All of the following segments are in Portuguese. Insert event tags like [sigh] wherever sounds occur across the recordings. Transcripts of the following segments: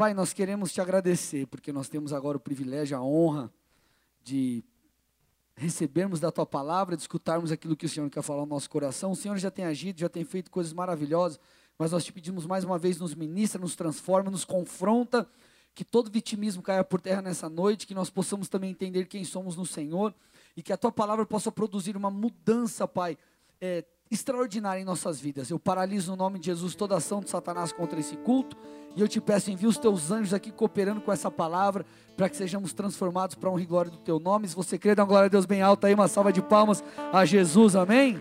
Pai, nós queremos te agradecer, porque nós temos agora o privilégio, a honra de recebermos da tua palavra, de escutarmos aquilo que o Senhor quer falar no nosso coração. O Senhor já tem agido, já tem feito coisas maravilhosas, mas nós te pedimos mais uma vez, nos ministra, nos transforma, nos confronta, que todo vitimismo caia por terra nessa noite, que nós possamos também entender quem somos no Senhor e que a tua palavra possa produzir uma mudança, Pai, é, extraordinária em nossas vidas. Eu paraliso no nome de Jesus toda ação de Satanás contra esse culto e eu te peço, envia os teus anjos aqui cooperando com essa palavra, para que sejamos transformados para a honra e glória do teu nome. Se você crê, dá uma glória a Deus bem alta aí, uma salva de palmas a Jesus, amém?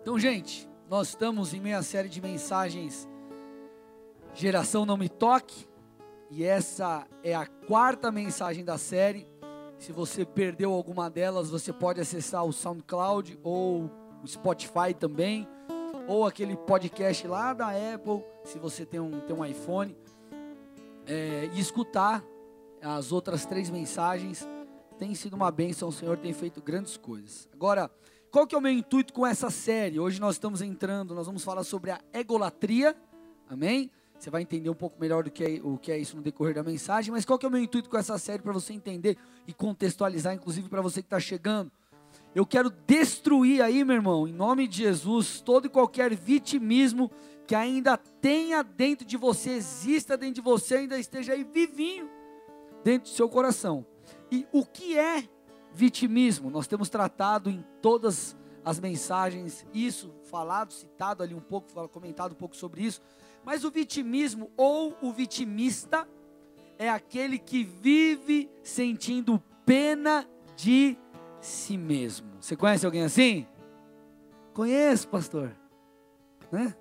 Então, gente, nós estamos em meia série de mensagens Geração Não Me Toque, e essa é a quarta mensagem da série. Se você perdeu alguma delas, você pode acessar o SoundCloud ou o Spotify também, ou aquele podcast lá da Apple, se você tem um, tem um iPhone, é, e escutar as outras três mensagens. Tem sido uma bênção, o Senhor tem feito grandes coisas. Agora, qual que é o meu intuito com essa série? Hoje nós estamos entrando, nós vamos falar sobre a egolatria, amém? Você vai entender um pouco melhor do que é, o que é isso no decorrer da mensagem, mas qual que é o meu intuito com essa série para você entender e contextualizar, inclusive para você que está chegando? Eu quero destruir aí, meu irmão, em nome de Jesus, todo e qualquer vitimismo que ainda tenha dentro de você, exista dentro de você, ainda esteja aí vivinho dentro do seu coração. E o que é vitimismo? Nós temos tratado em todas as mensagens isso, falado, citado ali um pouco, comentado um pouco sobre isso. Mas o vitimismo ou o vitimista é aquele que vive sentindo pena de si mesmo. Você conhece alguém assim? Conheço, pastor. Né?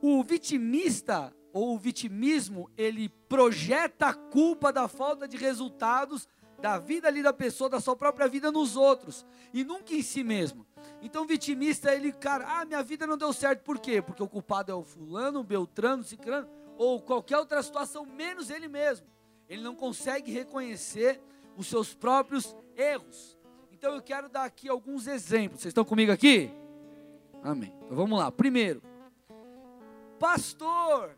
O vitimista ou o vitimismo, ele projeta a culpa da falta de resultados da vida ali da pessoa, da sua própria vida nos outros e nunca em si mesmo. Então vitimista, ele, cara, ah, minha vida não deu certo, por quê? Porque o culpado é o fulano, o beltrano, o ciclano, ou qualquer outra situação, menos ele mesmo. Ele não consegue reconhecer os seus próprios erros. Então eu quero dar aqui alguns exemplos. Vocês estão comigo aqui? Amém. Então vamos lá. Primeiro, pastor,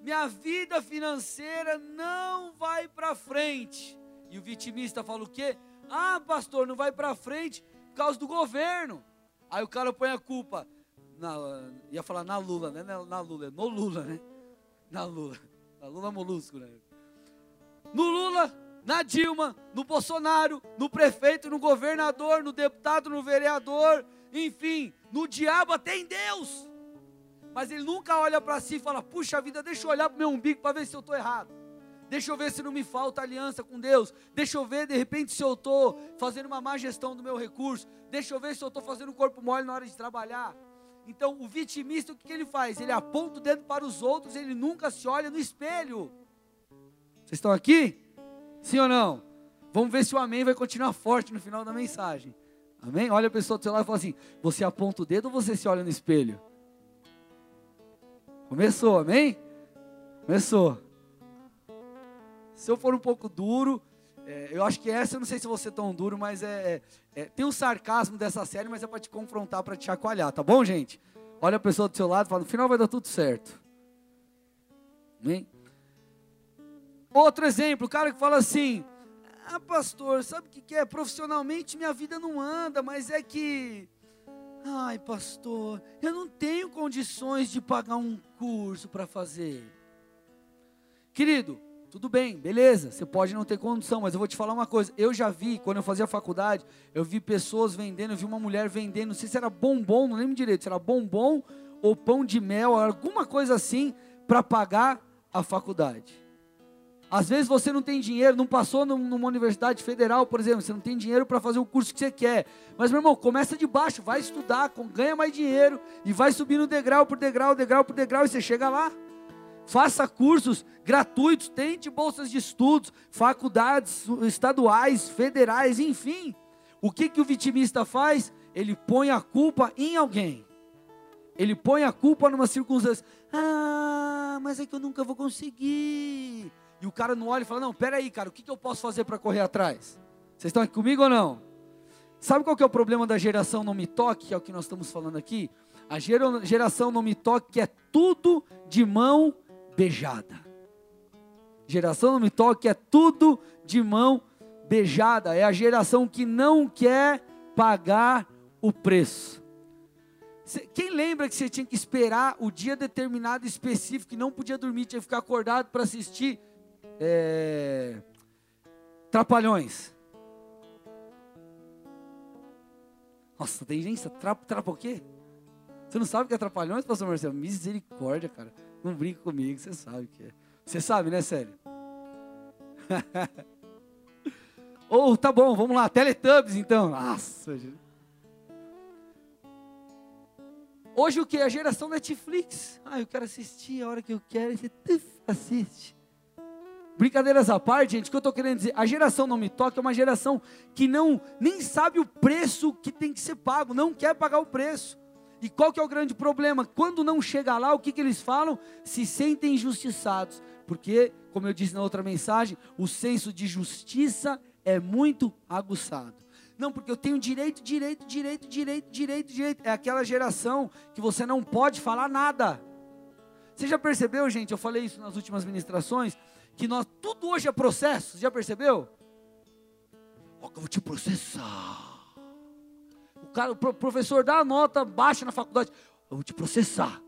minha vida financeira não vai para frente. E o vitimista fala o quê? Ah, pastor, não vai para frente por causa do governo. Aí o cara põe a culpa na, ia falar na Lula, né? Na Lula, é no Lula, né? Na Lula. Na Lula molusco, né? No Lula, na Dilma, no Bolsonaro, no prefeito, no governador, no deputado, no vereador, enfim, no diabo, até em Deus. Mas ele nunca olha para si e fala: puxa vida, deixa eu olhar para o meu umbigo para ver se eu estou errado. Deixa eu ver se não me falta aliança com Deus. Deixa eu ver, de repente, se eu estou fazendo uma má gestão do meu recurso. Deixa eu ver se eu estou fazendo um corpo mole na hora de trabalhar. Então, o vitimista, o que, que ele faz? Ele aponta o dedo para os outros, ele nunca se olha no espelho. Vocês estão aqui? Sim ou não? Vamos ver se o amém vai continuar forte no final da mensagem. Amém? Olha a pessoa do seu lado e fala assim: Você aponta o dedo ou você se olha no espelho? Começou, amém? Começou. Se eu for um pouco duro, é, eu acho que essa, eu não sei se você é tão duro, mas é, é, é tem um sarcasmo dessa série, mas é para te confrontar, para te chacoalhar, tá bom, gente? Olha a pessoa do seu lado e fala: No final vai dar tudo certo. Amém? Outro exemplo, o cara que fala assim: Ah, pastor, sabe o que, é? Profissionalmente minha vida não anda, mas é que. Ai, pastor, eu não tenho condições de pagar um curso para fazer. Querido, tudo bem, beleza, você pode não ter condição, mas eu vou te falar uma coisa. Eu já vi, quando eu fazia faculdade, eu vi pessoas vendendo, eu vi uma mulher vendendo, não sei se era bombom, não lembro direito, se era bombom ou pão de mel, alguma coisa assim, para pagar a faculdade. Às vezes você não tem dinheiro, não passou numa universidade federal, por exemplo, você não tem dinheiro para fazer o curso que você quer. Mas, meu irmão, começa de baixo, vai estudar, ganha mais dinheiro e vai subindo degrau por degrau, degrau por degrau e você chega lá. Faça cursos gratuitos, tente bolsas de estudos, faculdades estaduais, federais, enfim. O que, que o vitimista faz? Ele põe a culpa em alguém. Ele põe a culpa numa circunstância. Ah, mas é que eu nunca vou conseguir e o cara não olha e fala: Não, peraí, cara, o que, que eu posso fazer para correr atrás? Vocês estão aqui comigo ou não? Sabe qual que é o problema da geração não me toque, que é o que nós estamos falando aqui? A geração não me toque é tudo de mão beijada. Geração não me toque é tudo de mão beijada. É a geração que não quer pagar o preço. Quem lembra que você tinha que esperar o dia determinado específico e não podia dormir, tinha que ficar acordado para assistir é, Trapalhões? Nossa, tem gente, trapa, trapa o quê? Você não sabe o que é Trapalhões, pastor Marcelo? Misericórdia, cara. Não brinca comigo, você sabe o que é. Você sabe, né, sério? Ou, oh, tá bom, vamos lá, Teletubbies então. Nossa, gente. Hoje o que? A geração Netflix. Ah, eu quero assistir a hora que eu quero. Você assiste. Brincadeiras à parte, gente, o que eu estou querendo dizer? A geração não me toca é uma geração que não nem sabe o preço que tem que ser pago, não quer pagar o preço. E qual que é o grande problema? Quando não chega lá, o que, que eles falam? Se sentem injustiçados. Porque, como eu disse na outra mensagem, o senso de justiça é muito aguçado. Não, porque eu tenho direito, direito, direito, direito, direito, direito. É aquela geração que você não pode falar nada. Você já percebeu, gente? Eu falei isso nas últimas ministrações, que nós tudo hoje é processo. Já percebeu? Ó, eu vou te processar. Cara, o professor dá a nota baixa na faculdade. Eu vou te processar.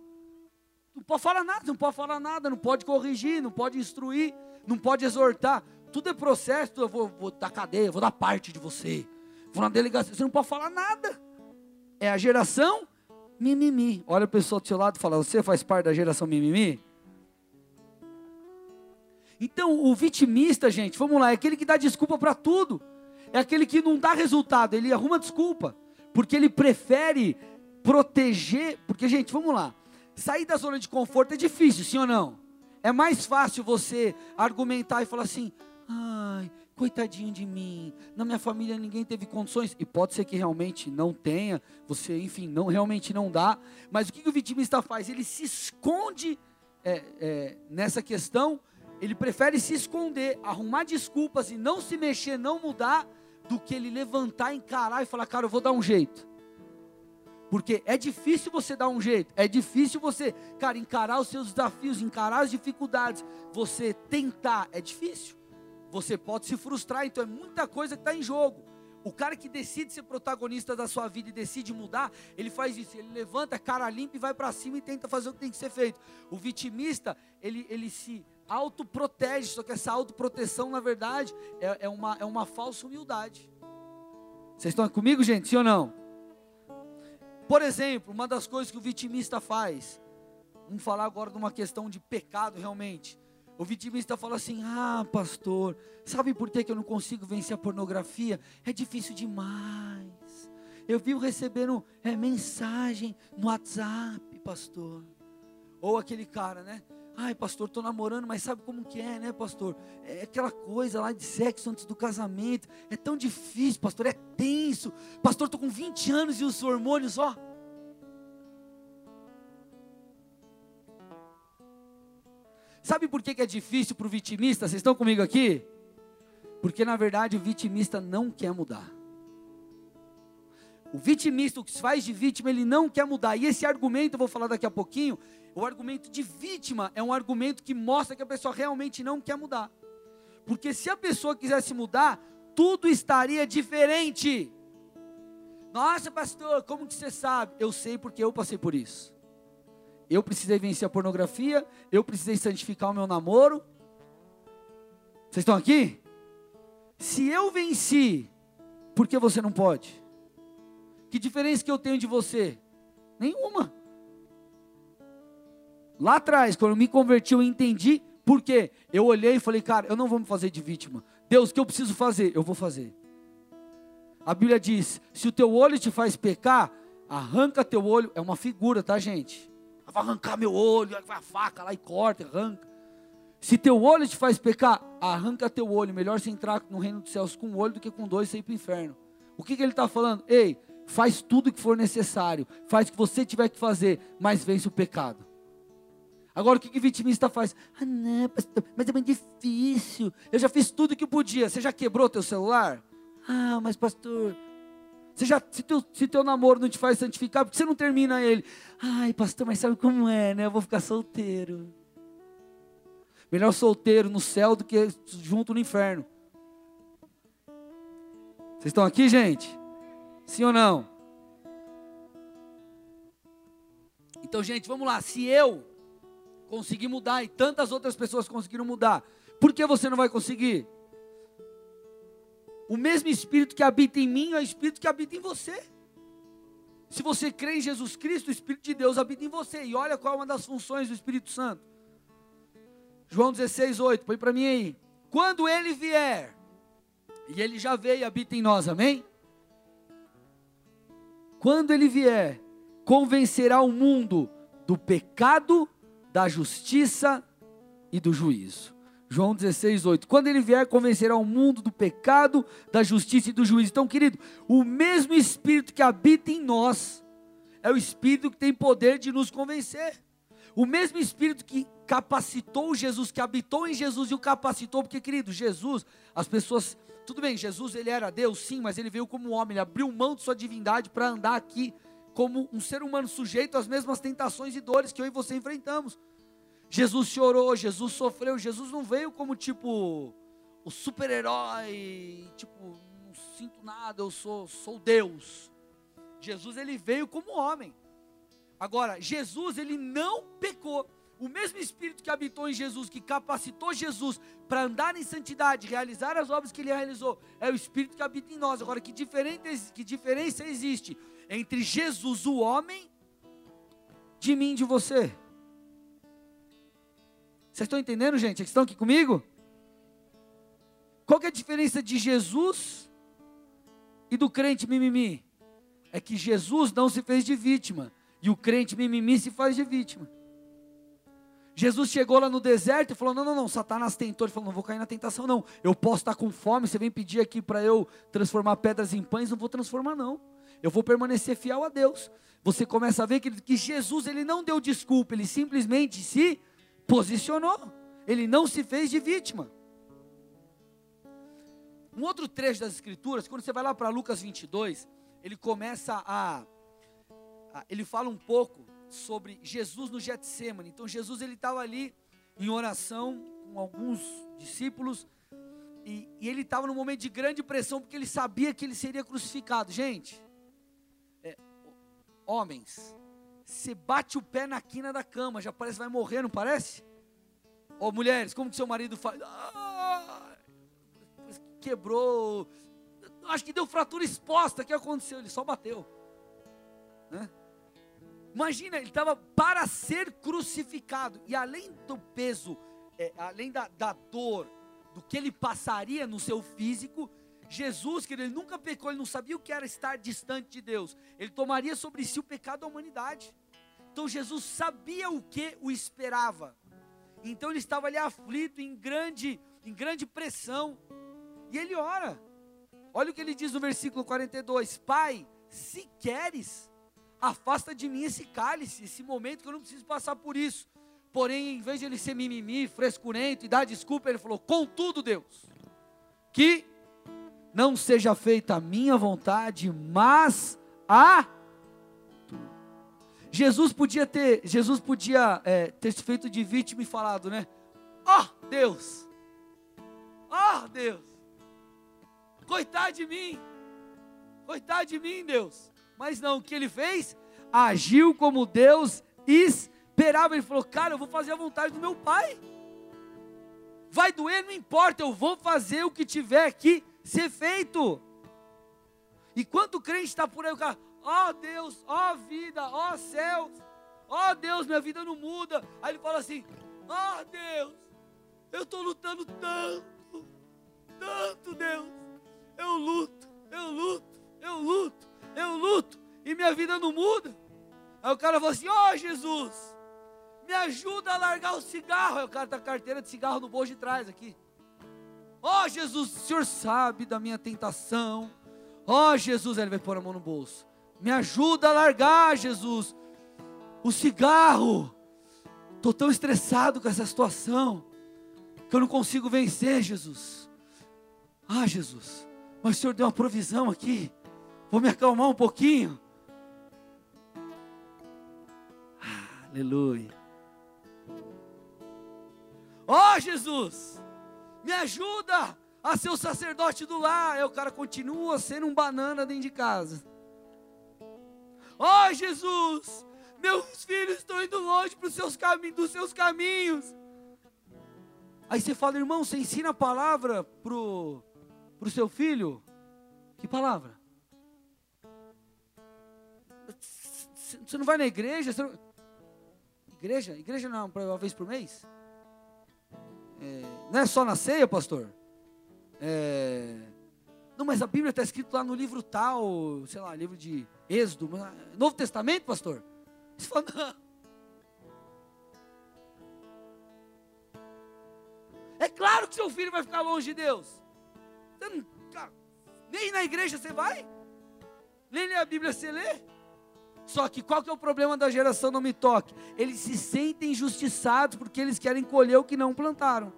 Não pode falar nada, não pode falar nada, não pode corrigir, não pode instruir, não pode exortar. Tudo é processo, eu vou, vou dar cadeia, vou dar parte de você. Vou na delegacia, você não pode falar nada. É a geração mimimi. Olha a pessoa do seu lado e fala: Você faz parte da geração mimimi? Então, o vitimista, gente, vamos lá, é aquele que dá desculpa para tudo. É aquele que não dá resultado, ele arruma desculpa. Porque ele prefere proteger. Porque, gente, vamos lá. Sair da zona de conforto é difícil, sim ou não? É mais fácil você argumentar e falar assim: ai, coitadinho de mim, na minha família ninguém teve condições, e pode ser que realmente não tenha, você, enfim, não realmente não dá, mas o que, que o vitimista faz? Ele se esconde é, é, nessa questão, ele prefere se esconder, arrumar desculpas e não se mexer, não mudar, do que ele levantar, encarar e falar, cara, eu vou dar um jeito. Porque é difícil você dar um jeito, é difícil você, cara, encarar os seus desafios, encarar as dificuldades, você tentar, é difícil você pode se frustrar, então é muita coisa que está em jogo. O cara que decide ser protagonista da sua vida e decide mudar, ele faz isso, ele levanta, cara limpa e vai para cima e tenta fazer o que tem que ser feito. O vitimista, ele, ele se autoprotege, só que essa autoproteção, na verdade, é, é, uma, é uma falsa humildade. Vocês estão comigo, gente? Sim ou não? Por exemplo, uma das coisas que o vitimista faz, vamos falar agora de uma questão de pecado realmente. O vitimista fala assim: Ah, pastor, sabe por que eu não consigo vencer a pornografia? É difícil demais. Eu vivo recebendo é, mensagem no WhatsApp, pastor. Ou aquele cara, né? Ai, pastor, estou namorando, mas sabe como que é, né, pastor? É aquela coisa lá de sexo antes do casamento. É tão difícil, pastor, é tenso. Pastor, estou com 20 anos e os hormônios, ó. Sabe por que, é difícil para o vitimista? Vocês estão comigo aqui? Porque na verdade o vitimista não quer mudar. O vitimista, o que se faz de vítima, ele não quer mudar. E esse argumento, eu vou falar daqui a pouquinho, o argumento de vítima é um argumento que mostra que a pessoa realmente não quer mudar. Porque se a pessoa quisesse mudar, tudo estaria diferente. Nossa, pastor, como que você sabe? Eu sei porque eu passei por isso. Eu precisei vencer a pornografia, eu precisei santificar o meu namoro. Vocês estão aqui? Se eu venci, por que você não pode? Que diferença que eu tenho de você? Nenhuma. Lá atrás, quando eu me converti, eu entendi por quê. Eu olhei e falei, cara, eu não vou me fazer de vítima. Deus, o que eu preciso fazer? Eu vou fazer. A Bíblia diz: se o teu olho te faz pecar, arranca teu olho. É uma figura, tá, gente? vai arrancar meu olho, vai a faca lá e corta, arranca. Se teu olho te faz pecar, arranca teu olho. Melhor você entrar no reino dos céus com um olho do que com dois e ir para o inferno. O que, que ele está falando? Ei, faz tudo o que for necessário, faz o que você tiver que fazer, mas vence o pecado. Agora o que, que vitimista faz? Ah, não, pastor, mas é muito difícil. Eu já fiz tudo o que podia. Você já quebrou teu celular? Ah, mas pastor, Você já, se, teu, se teu namoro não te faz santificar, por que você não termina ele? Ai, pastor, mas sabe como é, né? Eu vou ficar solteiro. Melhor solteiro no céu do que junto no inferno. Vocês estão aqui, gente? Sim ou não? Então, gente, vamos lá. Se eu conseguir mudar e tantas outras pessoas conseguiram mudar, por que você não vai conseguir? O mesmo Espírito que habita em mim é o Espírito que habita em você. Se você crê em Jesus Cristo, o Espírito de Deus habita em você. E olha qual é uma das funções do Espírito Santo. João 16, 8, põe para mim aí. Quando ele vier, e ele já veio e habita em nós, amém? Quando ele vier, convencerá o mundo do pecado, da justiça e do juízo. João 16, 8. Quando ele vier, convencerá o mundo do pecado, da justiça e do juízo. Então, querido, o mesmo Espírito que habita em nós é o Espírito que tem poder de nos convencer. O mesmo Espírito que capacitou Jesus, que habitou em Jesus e o capacitou, porque, querido, Jesus, as pessoas. Tudo bem, Jesus ele era Deus, sim, mas ele veio como homem, ele abriu mão de sua divindade para andar aqui como um ser humano sujeito às mesmas tentações e dores que eu e você enfrentamos. Jesus chorou, Jesus sofreu, Jesus não veio como tipo o super-herói, tipo, não sinto nada, eu sou, sou Deus. Jesus ele veio como homem. Agora, Jesus ele não pecou. O mesmo Espírito que habitou em Jesus, que capacitou Jesus para andar em santidade, realizar as obras que ele realizou, é o Espírito que habita em nós. Agora, que, diferente, que diferença existe entre Jesus, o homem, de mim, de você? Vocês estão entendendo, gente? Vocês estão aqui comigo? Qual é a diferença de Jesus e do crente mimimi? É que Jesus não se fez de vítima e o crente mimimi se faz de vítima. Jesus chegou lá no deserto e falou: Não, não, não, Satanás tentou. Ele falou: Não vou cair na tentação, não. Eu posso estar com fome. Você vem pedir aqui para eu transformar pedras em pães? Não vou transformar, não. Eu vou permanecer fiel a Deus. Você começa a ver que, que Jesus ele não deu desculpa, ele simplesmente se posicionou. Ele não se fez de vítima. Um outro trecho das Escrituras, quando você vai lá para Lucas 22, ele começa a, a, Ele fala um pouco sobre Jesus no Getsemane. Então, Jesus ele estava ali em oração com alguns discípulos. E, e ele estava num momento de grande pressão, porque ele sabia que ele seria crucificado. Gente, é, homens, você bate o pé na quina da cama, já parece que vai morrer, não parece? Ô oh, mulheres, como que seu marido faz? Ah, quebrou, acho que deu fratura exposta, o que aconteceu? Ele só bateu. Né? Imagina, ele estava para ser crucificado, e além do peso, é, além da, da dor, do que ele passaria no seu físico, Jesus, que ele nunca pecou, ele não sabia o que era estar distante de Deus. Ele tomaria sobre si o pecado da humanidade. Então Jesus sabia o que o esperava. Então ele estava ali aflito, em grande, em grande pressão. E ele ora. Olha o que ele diz no versículo 42: Pai, se queres, afasta de mim esse cálice, esse momento que eu não preciso passar por isso. Porém, em vez de ele ser mimimi, frescurento e dar desculpa, ele falou: Contudo, Deus, que não seja feita a minha vontade, mas a Jesus podia ter, Jesus podia é, ter se feito de vítima e falado, né? Oh Deus, oh Deus, coitado de mim, coitado de mim, Deus. Mas não, o que ele fez? Agiu como Deus esperava. Ele falou, cara, eu vou fazer a vontade do meu Pai. Vai doer, não importa, eu vou fazer o que tiver que ser feito. E quanto crente está por aí, o cara, ó oh, Deus, ó oh, vida, ó oh, céus, ó oh, Deus, minha vida não muda. Aí ele fala assim: ó oh, Deus, eu estou lutando tanto, tanto, Deus. Eu luto, eu luto, eu luto, eu luto, e minha vida não muda. Aí o cara fala assim: ó oh, Jesus, me ajuda a largar o cigarro. Aí o cara tá com a carteira de cigarro no bolso de trás aqui. Ó oh, Jesus, o Senhor sabe da minha tentação. Ó oh, Jesus, aí ele vai pôr a mão no bolso. Me ajuda a largar, Jesus, o cigarro. Estou tão estressado com essa situação que eu não consigo vencer, Jesus. Ah, Jesus, mas o Senhor deu uma provisão aqui. Vou me acalmar um pouquinho. Aleluia. Ó oh, Jesus, me ajuda a ser o sacerdote do lar. Aí o cara continua sendo um banana dentro de casa. Ó oh, Jesus, meus filhos estão indo longe para os seus dos seus caminhos. Aí você fala, irmão, você ensina a palavra pro pro seu filho? Que palavra? Você não vai na igreja? Não... Igreja? Igreja não, uma vez por mês? É... não é só na ceia, pastor? É... Não, mas a Bíblia está escrito lá no livro tal, sei lá, livro de Êxodo, Novo Testamento, pastor? Você fala, não. É claro que seu filho vai ficar longe de Deus. Não, cara, nem na igreja você vai? Nem a Bíblia você lê? Só que qual que é o problema da geração não me toque? Eles se sentem injustiçados porque eles querem colher o que não plantaram.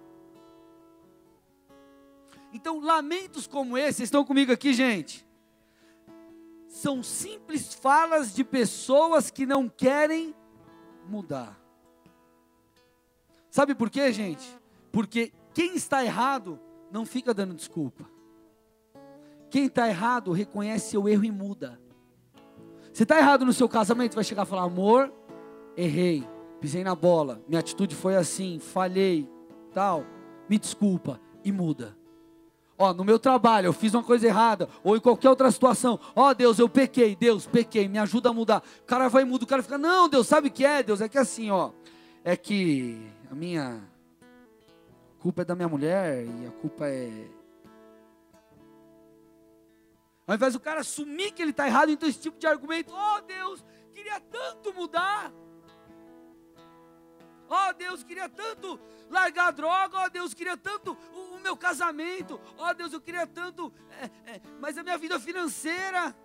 Então, lamentos como esse, vocês estão comigo aqui, gente? São simples falas de pessoas que não querem mudar. Sabe por quê, gente? Porque quem está errado não fica dando desculpa. Quem está errado reconhece seu erro e muda. Você está errado no seu casamento, vai chegar e falar: amor, errei, pisei na bola, minha atitude foi assim, falhei, tal, me desculpa e muda. Ó, no meu trabalho eu fiz uma coisa errada, ou em qualquer outra situação, ó Deus, eu pequei, Deus, pequei, me ajuda a mudar. O cara vai e muda, o cara fica, não, Deus, sabe o que é, Deus? É que assim, ó, é que a minha culpa é da minha mulher e a culpa é. Ao invés do cara assumir que ele está errado, então esse tipo de argumento, oh Deus, queria tanto mudar. Oh Deus, queria tanto largar a droga. Oh Deus, queria tanto o, o meu casamento. Oh Deus, eu queria tanto, é, é, mas a minha vida financeira.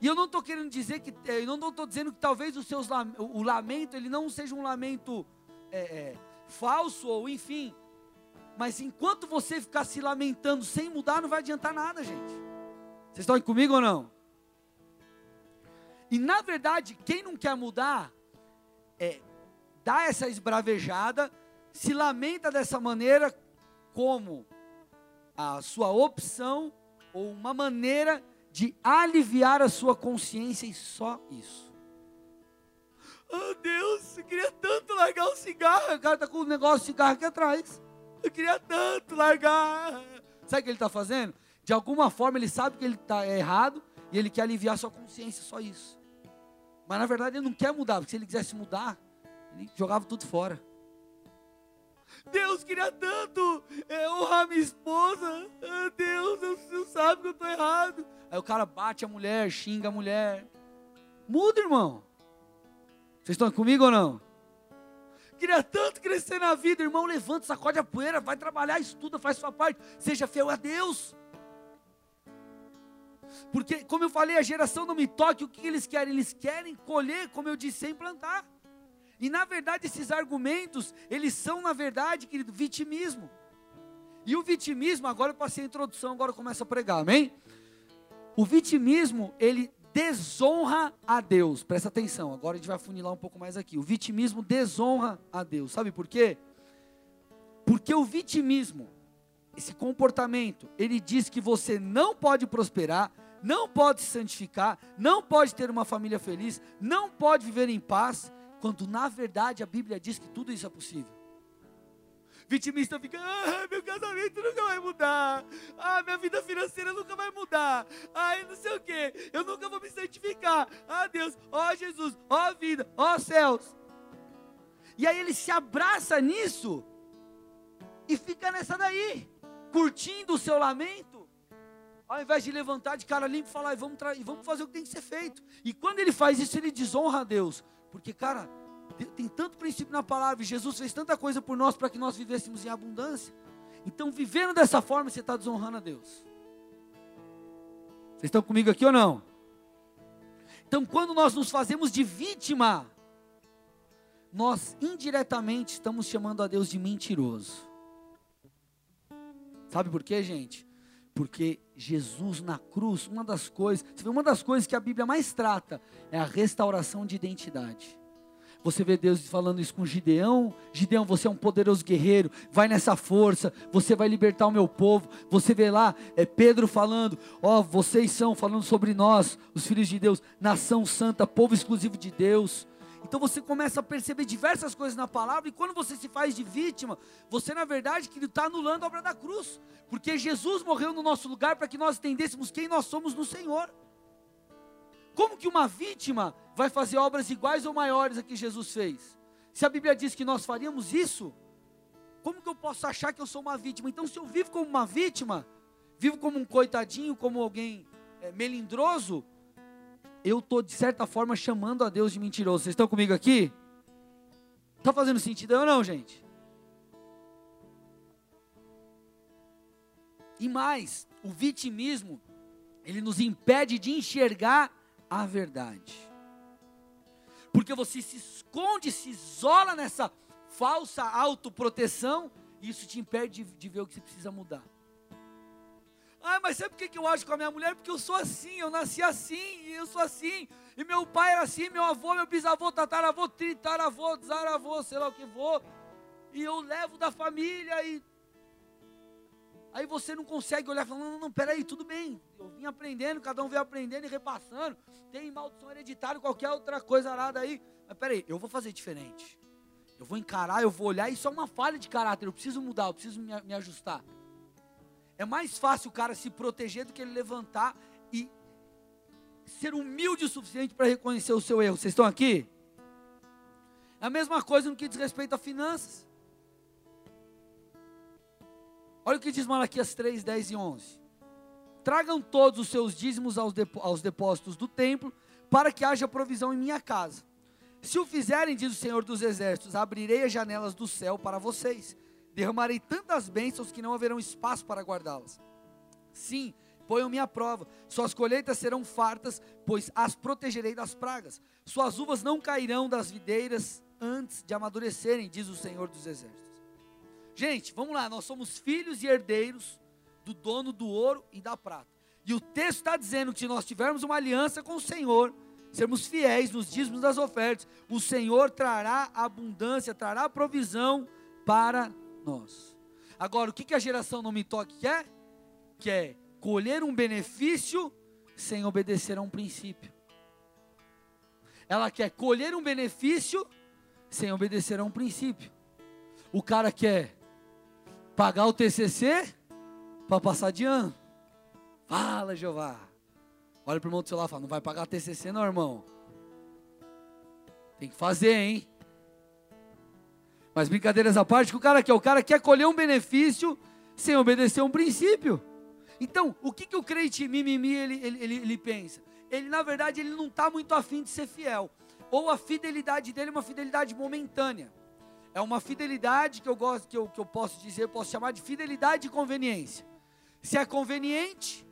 E eu não estou querendo dizer que, é, eu não estou dizendo que talvez os seus, o lamento ele não seja um lamento é, é, falso ou enfim. Mas enquanto você ficar se lamentando sem mudar, não vai adiantar nada, gente. Vocês estão comigo ou não? E na verdade, quem não quer mudar, é, dá essa esbravejada, se lamenta dessa maneira como a sua opção ou uma maneira de aliviar a sua consciência e só isso. Oh Deus, eu queria tanto largar o cigarro. O cara está com o negócio de cigarro aqui atrás. Eu queria tanto largar. Sabe o que ele está fazendo? De alguma forma ele sabe que ele está errado e ele quer aliviar sua consciência, só isso. Mas na verdade ele não quer mudar, porque se ele quisesse mudar, ele jogava tudo fora. Deus queria tanto é, honrar minha esposa. Oh, Deus, eu, sabe que eu estou errado. Aí o cara bate a mulher, xinga a mulher. Muda, irmão. Vocês estão comigo ou não? Queria tanto crescer na vida, irmão. Levanta, sacode a poeira, vai trabalhar, estuda, faz sua parte. Seja fiel a Deus. Porque, como eu falei, a geração não me toque, o que eles querem? Eles querem colher, como eu disse, sem plantar. E na verdade, esses argumentos, eles são, na verdade, querido, vitimismo. E o vitimismo, agora eu passei a introdução, agora eu começo a pregar, amém? O vitimismo, ele desonra a Deus. Presta atenção, agora a gente vai funilar um pouco mais aqui. O vitimismo desonra a Deus. Sabe por quê? Porque o vitimismo, esse comportamento, ele diz que você não pode prosperar, não pode se santificar, não pode ter uma família feliz, não pode viver em paz, quando na verdade a Bíblia diz que tudo isso é possível. Vitimista fica, ah, meu casamento nunca vai mudar. Ah, minha vida financeira nunca vai mudar. Ah, não sei o que, eu nunca vou me santificar. Ah, Deus, ó oh, Jesus, ó oh, vida, ó oh, céus. E aí ele se abraça nisso e fica nessa daí, curtindo o seu lamento. Ao invés de levantar de cara limpa e falar, vamos, vamos fazer o que tem que ser feito. E quando ele faz isso, ele desonra a Deus. Porque, cara, tem tanto princípio na palavra, Jesus fez tanta coisa por nós para que nós vivêssemos em abundância. Então, vivendo dessa forma, você está desonrando a Deus. Vocês estão comigo aqui ou não? Então, quando nós nos fazemos de vítima, nós indiretamente estamos chamando a Deus de mentiroso. Sabe por quê, gente? Porque Jesus na cruz, uma das coisas, uma das coisas que a Bíblia mais trata é a restauração de identidade. Você vê Deus falando isso com Gideão. Gideão, você é um poderoso guerreiro. Vai nessa força. Você vai libertar o meu povo. Você vê lá é Pedro falando: Ó, oh, vocês são falando sobre nós, os filhos de Deus, nação santa, povo exclusivo de Deus. Então você começa a perceber diversas coisas na palavra, e quando você se faz de vítima, você na verdade está anulando a obra da cruz, porque Jesus morreu no nosso lugar para que nós entendêssemos quem nós somos no Senhor. Como que uma vítima vai fazer obras iguais ou maiores a que Jesus fez? Se a Bíblia diz que nós faríamos isso, como que eu posso achar que eu sou uma vítima? Então, se eu vivo como uma vítima, vivo como um coitadinho, como alguém é, melindroso, eu estou, de certa forma, chamando a Deus de mentiroso. Vocês estão comigo aqui? Está fazendo sentido ou não, gente? E mais, o vitimismo, ele nos impede de enxergar a verdade. Porque você se esconde, se isola nessa falsa autoproteção, e isso te impede de, de ver o que você precisa mudar. Ah, mas sabe por que eu acho com a minha mulher? Porque eu sou assim, eu nasci assim, e eu sou assim. E meu pai era assim, meu avô, meu bisavô, tataravô, tritaravô, zaravô, sei lá o que vou. E eu levo da família e Aí você não consegue olhar e falar, não, não, peraí, tudo bem. Eu vim aprendendo, cada um veio aprendendo e repassando. Tem maldição hereditária, qualquer outra coisa arada aí. Mas peraí, eu vou fazer diferente. Eu vou encarar, eu vou olhar, isso é uma falha de caráter. Eu preciso mudar, eu preciso me, me ajustar. É mais fácil o cara se proteger do que ele levantar e ser humilde o suficiente para reconhecer o seu erro. Vocês estão aqui? É a mesma coisa no que diz respeito a finanças. Olha o que diz Malaquias 3, 10 e 11. Tragam todos os seus dízimos aos, aos depósitos do templo, para que haja provisão em minha casa. Se o fizerem, diz o Senhor dos Exércitos, abrirei as janelas do céu para vocês, derramarei tantas bênçãos que não haverão espaço para guardá-las. Sim, ponham-me à prova, suas colheitas serão fartas, pois as protegerei das pragas. Suas uvas não cairão das videiras antes de amadurecerem, diz o Senhor dos Exércitos. Gente, vamos lá, nós somos filhos e herdeiros do dono do ouro e da prata. E o texto está dizendo que se nós tivermos uma aliança com o Senhor, sermos fiéis nos dízimos das ofertas, o Senhor trará abundância, trará provisão para nós. Agora, o que, que a geração não me toque quer? Quer colher um benefício sem obedecer a um princípio. Ela quer colher um benefício sem obedecer a um princípio. O cara quer pagar o TCC para passar de ano. Fala, Jeová. Olha para o irmão do celular e fala: Não vai pagar TCC, não, irmão. Tem que fazer, hein? Mas brincadeiras à parte, que o cara quer? O cara quer colher um benefício sem obedecer um princípio. Então, o que, que o crente mimimi ele, ele, ele, ele pensa? Ele, na verdade, ele não está muito afim de ser fiel. Ou a fidelidade dele é uma fidelidade momentânea. É uma fidelidade que eu gosto, que eu, que eu posso dizer, eu posso chamar de fidelidade e conveniência. Se é conveniente,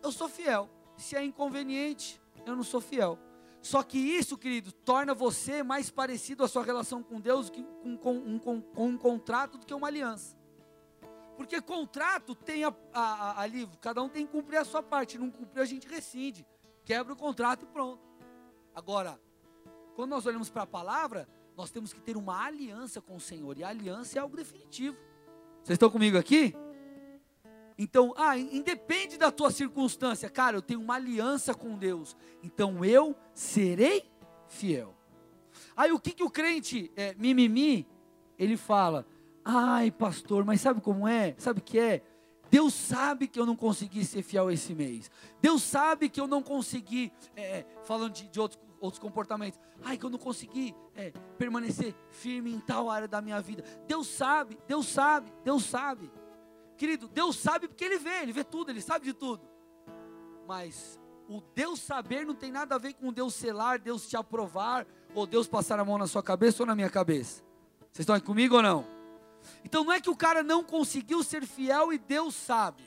eu sou fiel. Se é inconveniente, eu não sou fiel. Só que isso, querido, torna você mais parecido a sua relação com Deus que, com, com, um, com, com um contrato do que uma aliança. Porque contrato tem a, a, a, ali, cada um tem que cumprir a sua parte. Não cumprir, a gente rescinde, quebra o contrato e pronto. Agora, quando nós olhamos para a palavra, nós temos que ter uma aliança com o Senhor, e a aliança é algo definitivo. Vocês estão comigo aqui? Então, ah, independe da tua circunstância, cara, eu tenho uma aliança com Deus, então eu serei fiel. Aí o que, que o crente é, mimimi, ele fala, ai pastor, mas sabe como é? Sabe o que é? Deus sabe que eu não consegui ser fiel esse mês. Deus sabe que eu não consegui, é, falando de, de outros outros comportamentos. Ai, que eu não consegui é, permanecer firme em tal área da minha vida. Deus sabe, Deus sabe, Deus sabe. Querido, Deus sabe porque Ele vê, Ele vê tudo, Ele sabe de tudo. Mas o Deus saber não tem nada a ver com Deus selar, Deus te aprovar, ou Deus passar a mão na sua cabeça ou na minha cabeça. Vocês estão aqui comigo ou não? Então não é que o cara não conseguiu ser fiel e Deus sabe.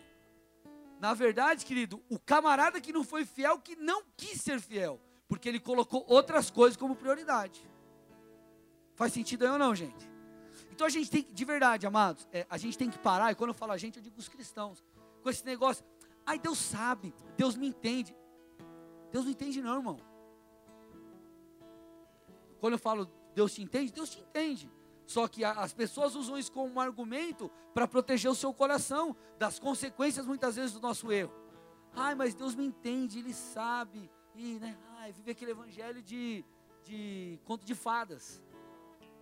Na verdade, querido, o camarada que não foi fiel, que não quis ser fiel porque ele colocou outras coisas como prioridade. Faz sentido aí ou não, gente? Então a gente tem de verdade, amados, é, a gente tem que parar, e quando eu falo a gente, eu digo os cristãos. com esse negócio. Ai, Deus sabe, Deus me entende. Deus não entende, não, irmão. Quando eu falo Deus te entende, Deus te entende. Só que as pessoas usam isso como um argumento para proteger o seu coração das consequências muitas vezes do nosso erro. Ai, mas Deus me entende, Ele sabe. E, né, ai, vive aquele evangelho de, de conto de fadas.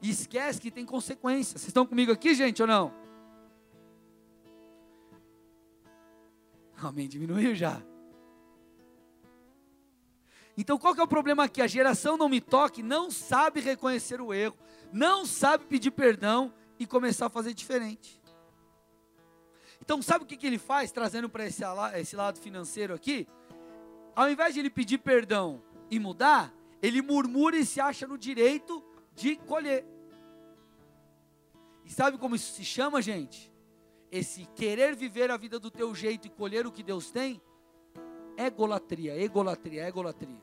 E esquece que tem consequências. Vocês estão comigo aqui, gente, ou não? Amém, diminuiu já. Então qual que é o problema aqui? A geração não me toque não sabe reconhecer o erro, não sabe pedir perdão e começar a fazer diferente. Então sabe o que, que ele faz, trazendo para esse, esse lado financeiro aqui? Ao invés de ele pedir perdão e mudar, ele murmura e se acha no direito de colher. E sabe como isso se chama, gente? Esse querer viver a vida do teu jeito e colher o que Deus tem, Egolatria, egolatria, egolatria.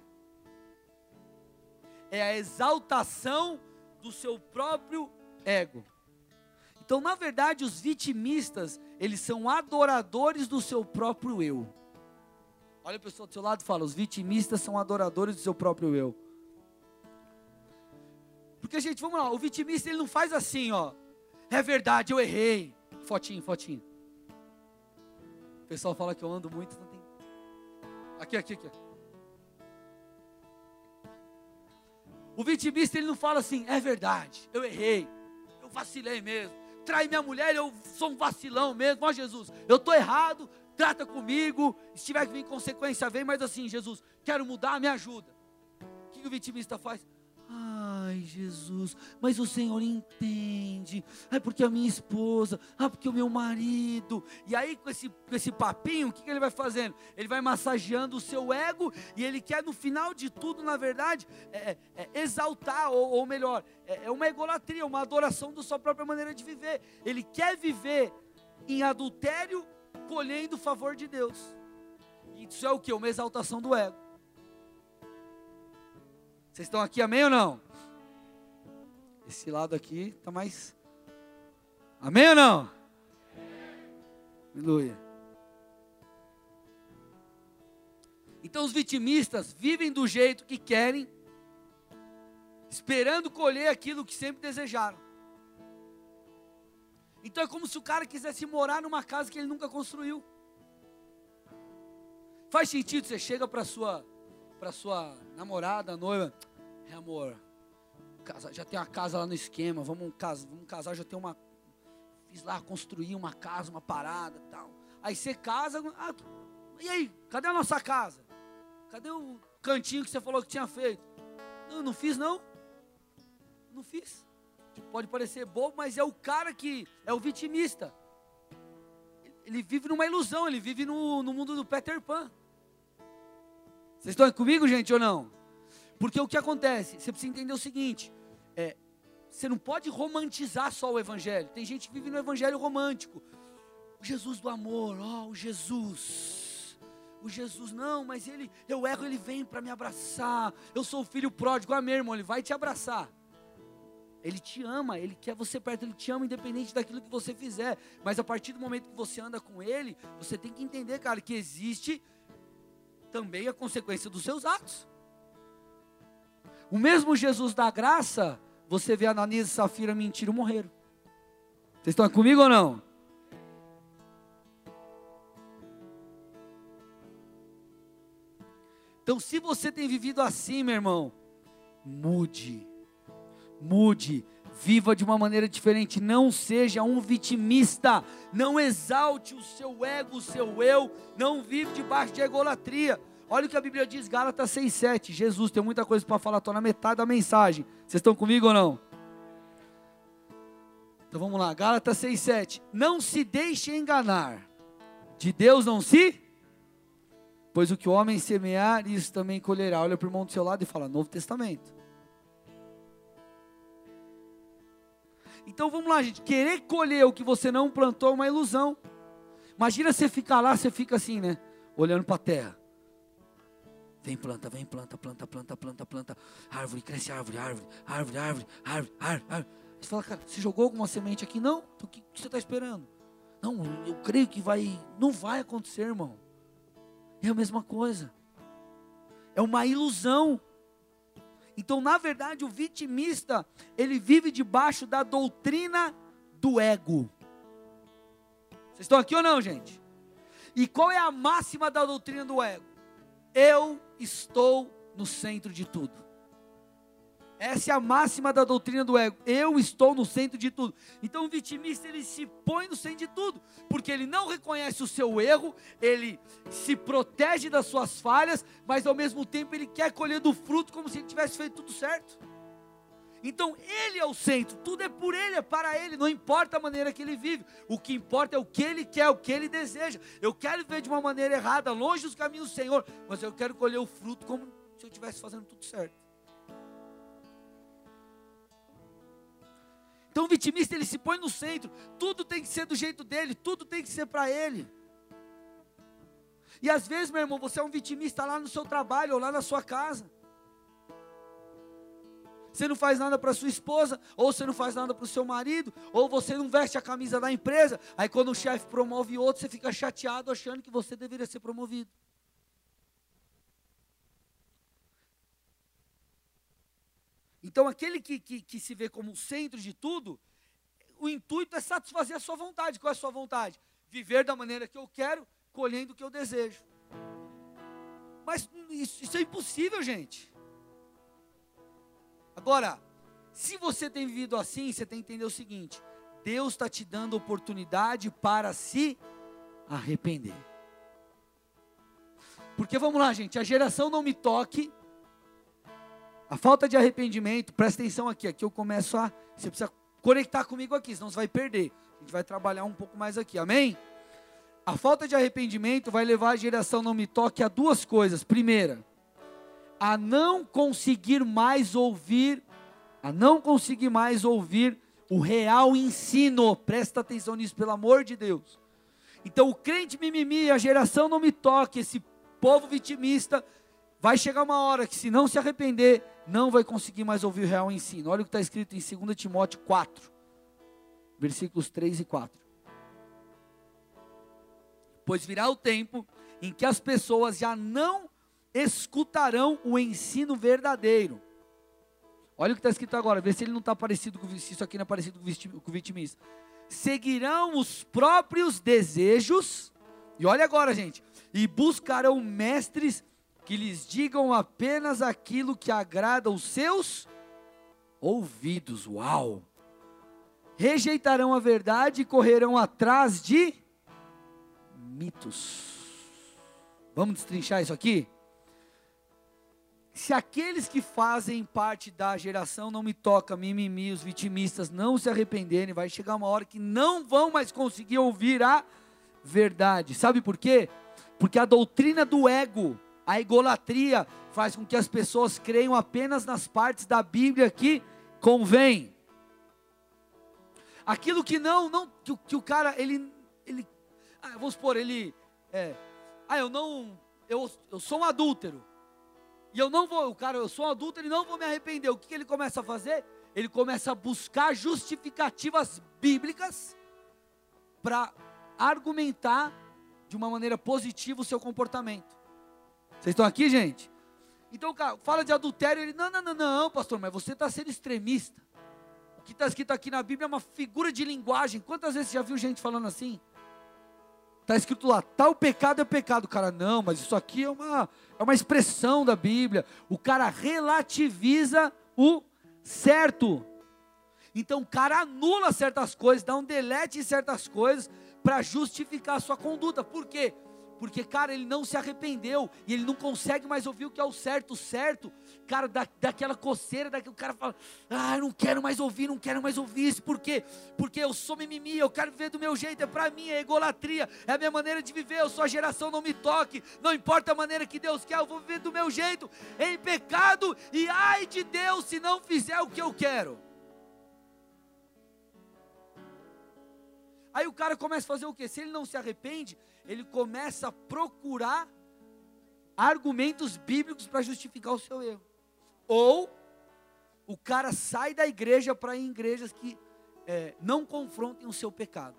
É a exaltação do seu próprio ego. Então, na verdade, os vitimistas, eles são adoradores do seu próprio eu. Olha a pessoa do seu lado e fala: os vitimistas são adoradores do seu próprio eu. Porque, gente, vamos lá, o vitimista ele não faz assim, ó. É verdade, eu errei. Fotinho, fotinho. O pessoal fala que eu ando muito, não tem Aqui, aqui, aqui. O vitimista ele não fala assim, é verdade, eu errei, eu vacilei mesmo, trai minha mulher, eu sou um vacilão mesmo, ó Jesus, eu estou errado, trata comigo, se tiver que vir consequência, vem, mas assim, Jesus, quero mudar, me ajuda. O que o vitimista faz? Ai, Jesus, mas o Senhor entende. É porque a minha esposa, ah, porque o meu marido. E aí, com esse, com esse papinho, o que, que ele vai fazendo? Ele vai massageando o seu ego e ele quer, no final de tudo, na verdade, é, é, é exaltar, ou, ou melhor, é, é uma egolatria, uma adoração da sua própria maneira de viver. Ele quer viver em adultério, colhendo o favor de Deus. Isso é o que? Uma exaltação do ego. Vocês estão aqui, amém ou não? Esse lado aqui está mais. Amém ou não? Aleluia. Então os vitimistas vivem do jeito que querem, esperando colher aquilo que sempre desejaram. Então é como se o cara quisesse morar numa casa que ele nunca construiu. Faz sentido você chega para sua para sua namorada, noiva, é amor, já tem uma casa lá no esquema, vamos casar, vamos casar, já tem uma, fiz lá, construir uma casa, uma parada tal. Aí você casa, ah, e aí, cadê a nossa casa? Cadê o cantinho que você falou que tinha feito? Não, não fiz não, não fiz. Pode parecer bobo, mas é o cara que é o vitimista. Ele vive numa ilusão, ele vive no, no mundo do Peter Pan. Vocês estão comigo, gente, ou não? Porque o que acontece? Você precisa entender o seguinte: é, você não pode romantizar só o Evangelho. Tem gente que vive no Evangelho romântico. O Jesus do amor, ó, oh, o Jesus. O Jesus, não, mas ele, eu erro, ele vem para me abraçar. Eu sou o filho pródigo, amém, irmão, ele vai te abraçar. Ele te ama, ele quer você perto, ele te ama independente daquilo que você fizer. Mas a partir do momento que você anda com ele, você tem que entender, cara, que existe também a consequência dos seus atos. O mesmo Jesus da graça, você vê Ananias e Safira mentiram, morreram. Vocês estão comigo ou não? Então, se você tem vivido assim, meu irmão, mude, mude, viva de uma maneira diferente, não seja um vitimista, não exalte o seu ego, o seu eu, não vive debaixo de egolatria. Olha o que a Bíblia diz, Gálatas 6,7. Jesus tem muita coisa para falar, estou na metade da mensagem. Vocês estão comigo ou não? Então vamos lá, Gálatas 6,7. Não se deixe enganar, de Deus não se, pois o que o homem semear, isso também colherá. Olha para o irmão do seu lado e fala: Novo Testamento. Então vamos lá, gente. Querer colher o que você não plantou é uma ilusão. Imagina você ficar lá, você fica assim, né? Olhando para a terra. Vem planta, vem planta, planta, planta, planta, planta. Árvore, cresce árvore, árvore, árvore, árvore, árvore, árvore. árvore. Você fala, cara, você jogou alguma semente aqui? Não? Então o que, que você está esperando? Não, eu creio que vai. Não vai acontecer, irmão. É a mesma coisa. É uma ilusão. Então, na verdade, o vitimista, ele vive debaixo da doutrina do ego. Vocês estão aqui ou não, gente? E qual é a máxima da doutrina do ego? Eu estou no centro de tudo. Essa é a máxima da doutrina do ego. Eu estou no centro de tudo. Então o vitimista ele se põe no centro de tudo, porque ele não reconhece o seu erro, ele se protege das suas falhas, mas ao mesmo tempo ele quer colher do fruto como se ele tivesse feito tudo certo. Então ele é o centro, tudo é por ele, é para ele, não importa a maneira que ele vive. O que importa é o que ele quer, o que ele deseja. Eu quero viver de uma maneira errada, longe dos caminhos do Senhor, mas eu quero colher o fruto como se eu estivesse fazendo tudo certo. Então o vitimista ele se põe no centro, tudo tem que ser do jeito dele, tudo tem que ser para ele. E às vezes, meu irmão, você é um vitimista lá no seu trabalho ou lá na sua casa. Você não faz nada para sua esposa, ou você não faz nada para o seu marido, ou você não veste a camisa da empresa. Aí quando o chefe promove outro, você fica chateado achando que você deveria ser promovido. Então, aquele que, que, que se vê como o centro de tudo, o intuito é satisfazer a sua vontade. Qual é a sua vontade? Viver da maneira que eu quero, colhendo o que eu desejo. Mas isso, isso é impossível, gente. Agora, se você tem vivido assim, você tem que entender o seguinte: Deus está te dando oportunidade para se arrepender. Porque vamos lá, gente, a geração não me toque a falta de arrependimento, presta atenção aqui, aqui eu começo a. Você precisa conectar comigo aqui, senão você vai perder. A gente vai trabalhar um pouco mais aqui, amém? A falta de arrependimento vai levar a geração não me toque a duas coisas. Primeira, a não conseguir mais ouvir, a não conseguir mais ouvir o real ensino. Presta atenção nisso, pelo amor de Deus. Então, o crente mimimi, a geração não me toque, esse povo vitimista, vai chegar uma hora que, se não se arrepender, não vai conseguir mais ouvir o real ensino. Olha o que está escrito em 2 Timóteo 4, versículos 3 e 4. Pois virá o tempo em que as pessoas já não escutarão o ensino verdadeiro. Olha o que está escrito agora, vê se ele não está parecido com se isso aqui não é parecido com o vitimista. Seguirão os próprios desejos, e olha agora, gente, e buscarão mestres que lhes digam apenas aquilo que agrada os seus ouvidos. Uau! Rejeitarão a verdade e correrão atrás de mitos. Vamos destrinchar isso aqui? Se aqueles que fazem parte da geração não me toca, mimimi, os vitimistas não se arrependerem, vai chegar uma hora que não vão mais conseguir ouvir a verdade. Sabe por quê? Porque a doutrina do ego a idolatria faz com que as pessoas creiam apenas nas partes da Bíblia que convém. Aquilo que não, não que, que o cara ele, ele, ah, vamos supor ele, é, ah eu não, eu, eu sou um adúltero e eu não vou, o cara eu sou um adúltero e não vou me arrepender. O que, que ele começa a fazer? Ele começa a buscar justificativas bíblicas para argumentar de uma maneira positiva o seu comportamento. Vocês estão aqui, gente? Então, cara, fala de adultério, ele, não, não, não, não, pastor, mas você está sendo extremista. O que está escrito aqui na Bíblia é uma figura de linguagem. Quantas vezes você já viu gente falando assim? Está escrito lá, tal pecado é pecado. Cara, não, mas isso aqui é uma, é uma expressão da Bíblia. O cara relativiza o certo. Então o cara anula certas coisas, dá um delete em certas coisas para justificar a sua conduta. Por quê? porque, cara, ele não se arrependeu e ele não consegue mais ouvir o que é o certo, o certo, cara, da, daquela coceira, daquele cara fala, ah, eu não quero mais ouvir, não quero mais ouvir isso, por quê? Porque eu sou mimimi, eu quero viver do meu jeito, é para mim, é egolatria, é a minha maneira de viver, eu sou a geração, não me toque, não importa a maneira que Deus quer, eu vou viver do meu jeito, em pecado, e ai de Deus se não fizer o que eu quero. Aí o cara começa a fazer o quê? Se ele não se arrepende, ele começa a procurar argumentos bíblicos para justificar o seu erro. Ou o cara sai da igreja para ir em igrejas que é, não confrontem o seu pecado.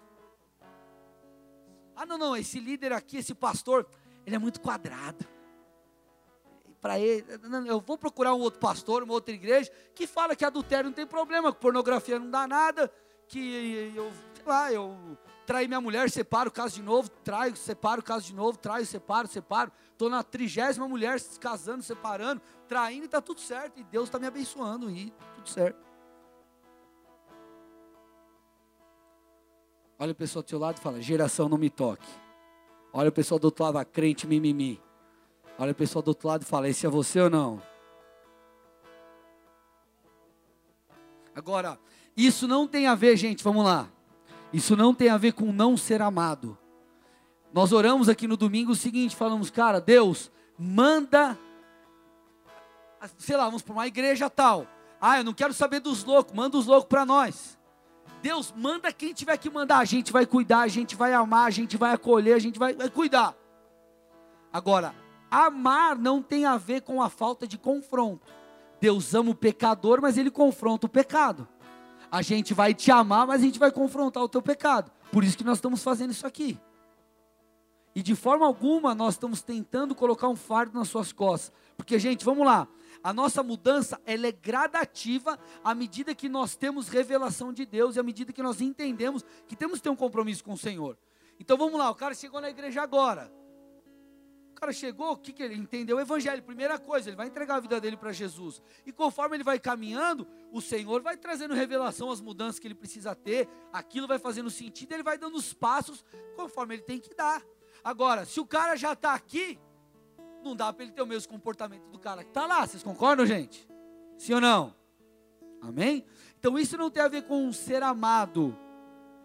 Ah, não, não, esse líder aqui, esse pastor, ele é muito quadrado. Para ele, eu vou procurar um outro pastor, uma outra igreja, que fala que adultério não tem problema, que pornografia não dá nada, que eu, sei lá, eu traí minha mulher, separo caso de novo, traio, separo caso de novo, traio, separo, separo. Estou na trigésima mulher se casando, separando, traindo e está tudo certo. E Deus está me abençoando e tudo certo. Olha o pessoal do seu lado e fala: geração não me toque. Olha o pessoal do outro lado, crente mimimi. Olha o pessoal do outro lado e fala: esse é você ou não? Agora, isso não tem a ver, gente, vamos lá. Isso não tem a ver com não ser amado. Nós oramos aqui no domingo o seguinte: falamos, cara, Deus, manda, sei lá, vamos para uma igreja tal. Ah, eu não quero saber dos loucos, manda os loucos para nós. Deus, manda quem tiver que mandar, a gente vai cuidar, a gente vai amar, a gente vai acolher, a gente vai, vai cuidar. Agora, amar não tem a ver com a falta de confronto. Deus ama o pecador, mas ele confronta o pecado. A gente vai te amar, mas a gente vai confrontar o teu pecado. Por isso que nós estamos fazendo isso aqui. E de forma alguma nós estamos tentando colocar um fardo nas suas costas. Porque, gente, vamos lá. A nossa mudança ela é gradativa à medida que nós temos revelação de Deus e à medida que nós entendemos que temos que ter um compromisso com o Senhor. Então vamos lá, o cara chegou na igreja agora. Cara chegou, o que, que ele entendeu? O evangelho, primeira coisa, ele vai entregar a vida dele para Jesus. E conforme ele vai caminhando, o Senhor vai trazendo revelação as mudanças que ele precisa ter, aquilo vai fazendo sentido, ele vai dando os passos conforme ele tem que dar. Agora, se o cara já está aqui, não dá para ele ter o mesmo comportamento do cara que está lá. Vocês concordam, gente? Sim ou não? Amém? Então isso não tem a ver com ser amado.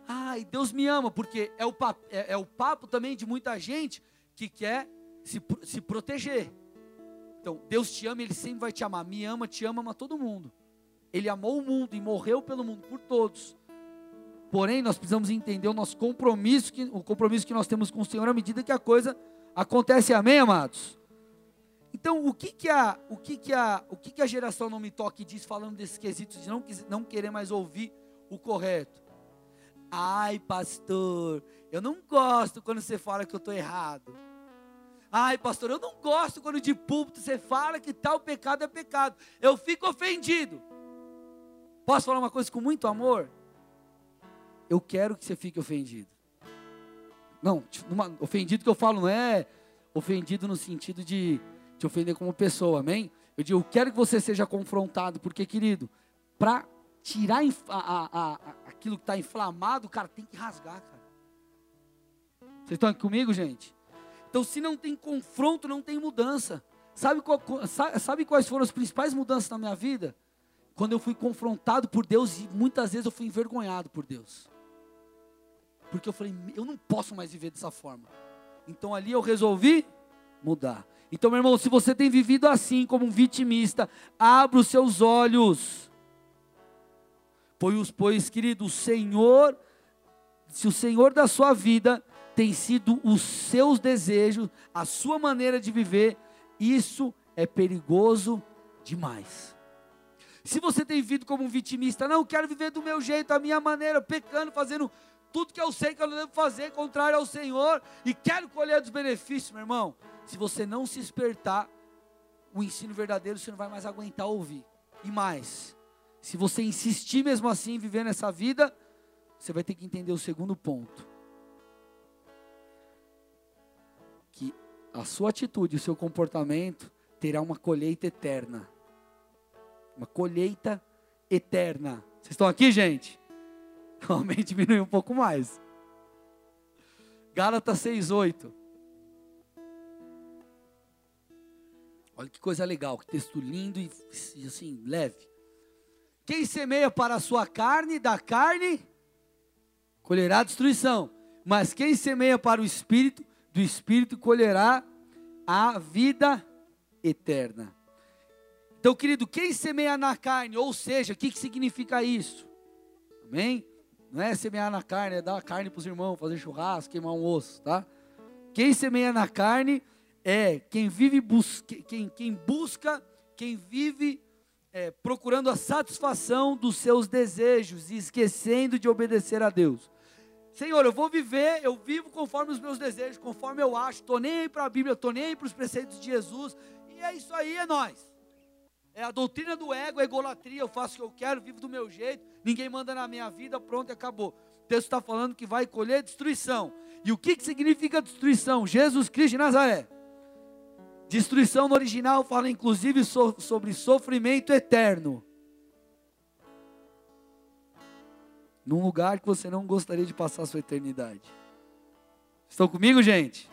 Ai, Deus me ama, porque é o, papo, é, é o papo também de muita gente que quer se, se proteger. Então, Deus te ama, Ele sempre vai te amar. Me ama, te ama, ama todo mundo. Ele amou o mundo e morreu pelo mundo, por todos. Porém, nós precisamos entender o nosso compromisso, que, o compromisso que nós temos com o Senhor à medida que a coisa acontece. Amém, amados? Então, o que que a, o que que a, o que que a geração não me toque diz falando desses quesitos de não, não querer mais ouvir o correto? Ai, pastor, eu não gosto quando você fala que eu estou errado. Ai, pastor, eu não gosto quando de púlpito você fala que tal pecado é pecado. Eu fico ofendido. Posso falar uma coisa com muito amor? Eu quero que você fique ofendido. Não, uma, ofendido que eu falo não é ofendido no sentido de te ofender como pessoa, amém? Eu digo, eu quero que você seja confrontado, porque, querido, para tirar a, a, a, aquilo que está inflamado, cara, tem que rasgar, cara. Vocês estão aqui comigo, gente? Então, se não tem confronto, não tem mudança. Sabe, qual, sabe quais foram as principais mudanças na minha vida? Quando eu fui confrontado por Deus e muitas vezes eu fui envergonhado por Deus. Porque eu falei, eu não posso mais viver dessa forma. Então ali eu resolvi mudar. Então, meu irmão, se você tem vivido assim, como um vitimista, abra os seus olhos. Pois, pois, querido, o Senhor, se o Senhor da sua vida tem sido os seus desejos, a sua maneira de viver, isso é perigoso demais. Se você tem vivido como um vitimista, não, quero viver do meu jeito, a minha maneira, pecando, fazendo tudo que eu sei que eu não devo fazer, contrário ao Senhor, e quero colher dos benefícios, meu irmão se você não se espertar, o ensino verdadeiro você não vai mais aguentar ouvir. E mais, se você insistir mesmo assim em viver nessa vida, você vai ter que entender o segundo ponto. A sua atitude, o seu comportamento terá uma colheita eterna. Uma colheita eterna. Vocês estão aqui, gente? [laughs] Realmente diminuiu um pouco mais. Gálatas 6,8. Olha que coisa legal, que texto lindo e assim, leve. Quem semeia para a sua carne, da carne, colherá destruição. Mas quem semeia para o espírito, do espírito colherá a vida eterna. Então, querido, quem semeia na carne, ou seja, o que, que significa isso? Amém? Não é semear na carne, é dar carne para os irmãos, fazer churrasco, queimar um osso, tá? Quem semeia na carne é quem vive bus quem, quem busca, quem vive é, procurando a satisfação dos seus desejos e esquecendo de obedecer a Deus. Senhor, eu vou viver, eu vivo conforme os meus desejos, conforme eu acho, estou nem aí para a Bíblia, estou nem aí para os preceitos de Jesus, e é isso aí, é nós. É a doutrina do ego, a egolatria, eu faço o que eu quero, vivo do meu jeito, ninguém manda na minha vida, pronto, acabou. O texto está falando que vai colher destruição. E o que, que significa destruição? Jesus Cristo de Nazaré. Destruição no original fala inclusive so, sobre sofrimento eterno. Num lugar que você não gostaria de passar a sua eternidade. Estão comigo, gente?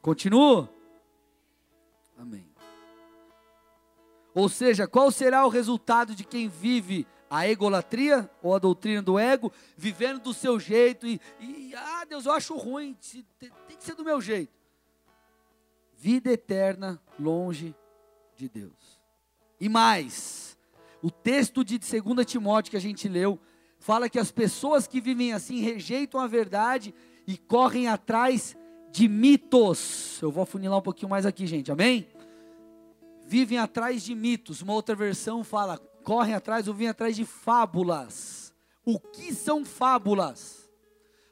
Continuo? Amém. Ou seja, qual será o resultado de quem vive a egolatria ou a doutrina do ego, vivendo do seu jeito e, e ah, Deus, eu acho ruim, tem que ser do meu jeito vida eterna longe de Deus. E mais, o texto de 2 Timóteo que a gente leu fala que as pessoas que vivem assim rejeitam a verdade e correm atrás de mitos. Eu vou afunilar um pouquinho mais aqui, gente, amém? Vivem atrás de mitos. Uma outra versão fala, correm atrás ou vêm atrás de fábulas. O que são fábulas?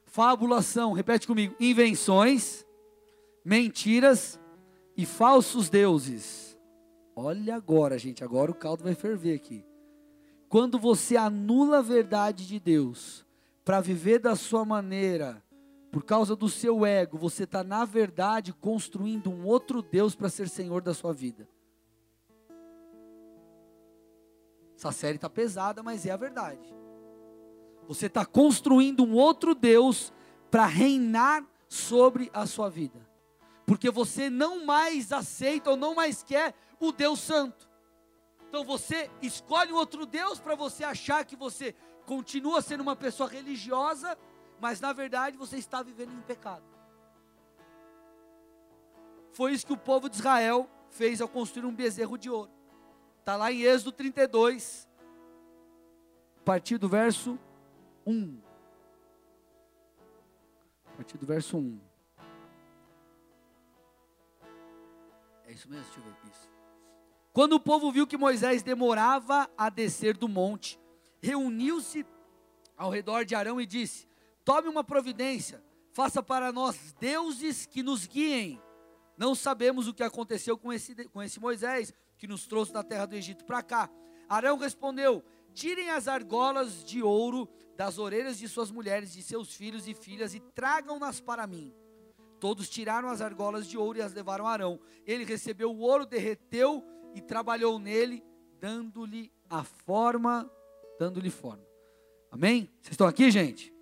Fábulas são, repete comigo, invenções, mentiras e falsos deuses. Olha agora, gente, agora o caldo vai ferver aqui. Quando você anula a verdade de Deus para viver da sua maneira, por causa do seu ego, você está, na verdade, construindo um outro Deus para ser senhor da sua vida. Essa série está pesada, mas é a verdade. Você está construindo um outro Deus para reinar sobre a sua vida porque você não mais aceita ou não mais quer o Deus Santo. Então você escolhe um outro Deus para você achar que você continua sendo uma pessoa religiosa, mas na verdade você está vivendo em pecado. Foi isso que o povo de Israel fez ao construir um bezerro de ouro. Está lá em Êxodo 32, a partir do verso 1. A partir do verso 1. É isso mesmo? Deixa eu ver isso. Quando o povo viu que Moisés demorava a descer do monte, reuniu-se ao redor de Arão e disse: Tome uma providência, faça para nós deuses que nos guiem. Não sabemos o que aconteceu com esse, com esse Moisés, que nos trouxe da terra do Egito para cá. Arão respondeu: Tirem as argolas de ouro das orelhas de suas mulheres, de seus filhos e filhas, e tragam-nas para mim. Todos tiraram as argolas de ouro e as levaram a Arão. Ele recebeu o ouro, derreteu e trabalhou nele, dando-lhe a forma, dando-lhe forma. Amém? Vocês estão aqui, gente?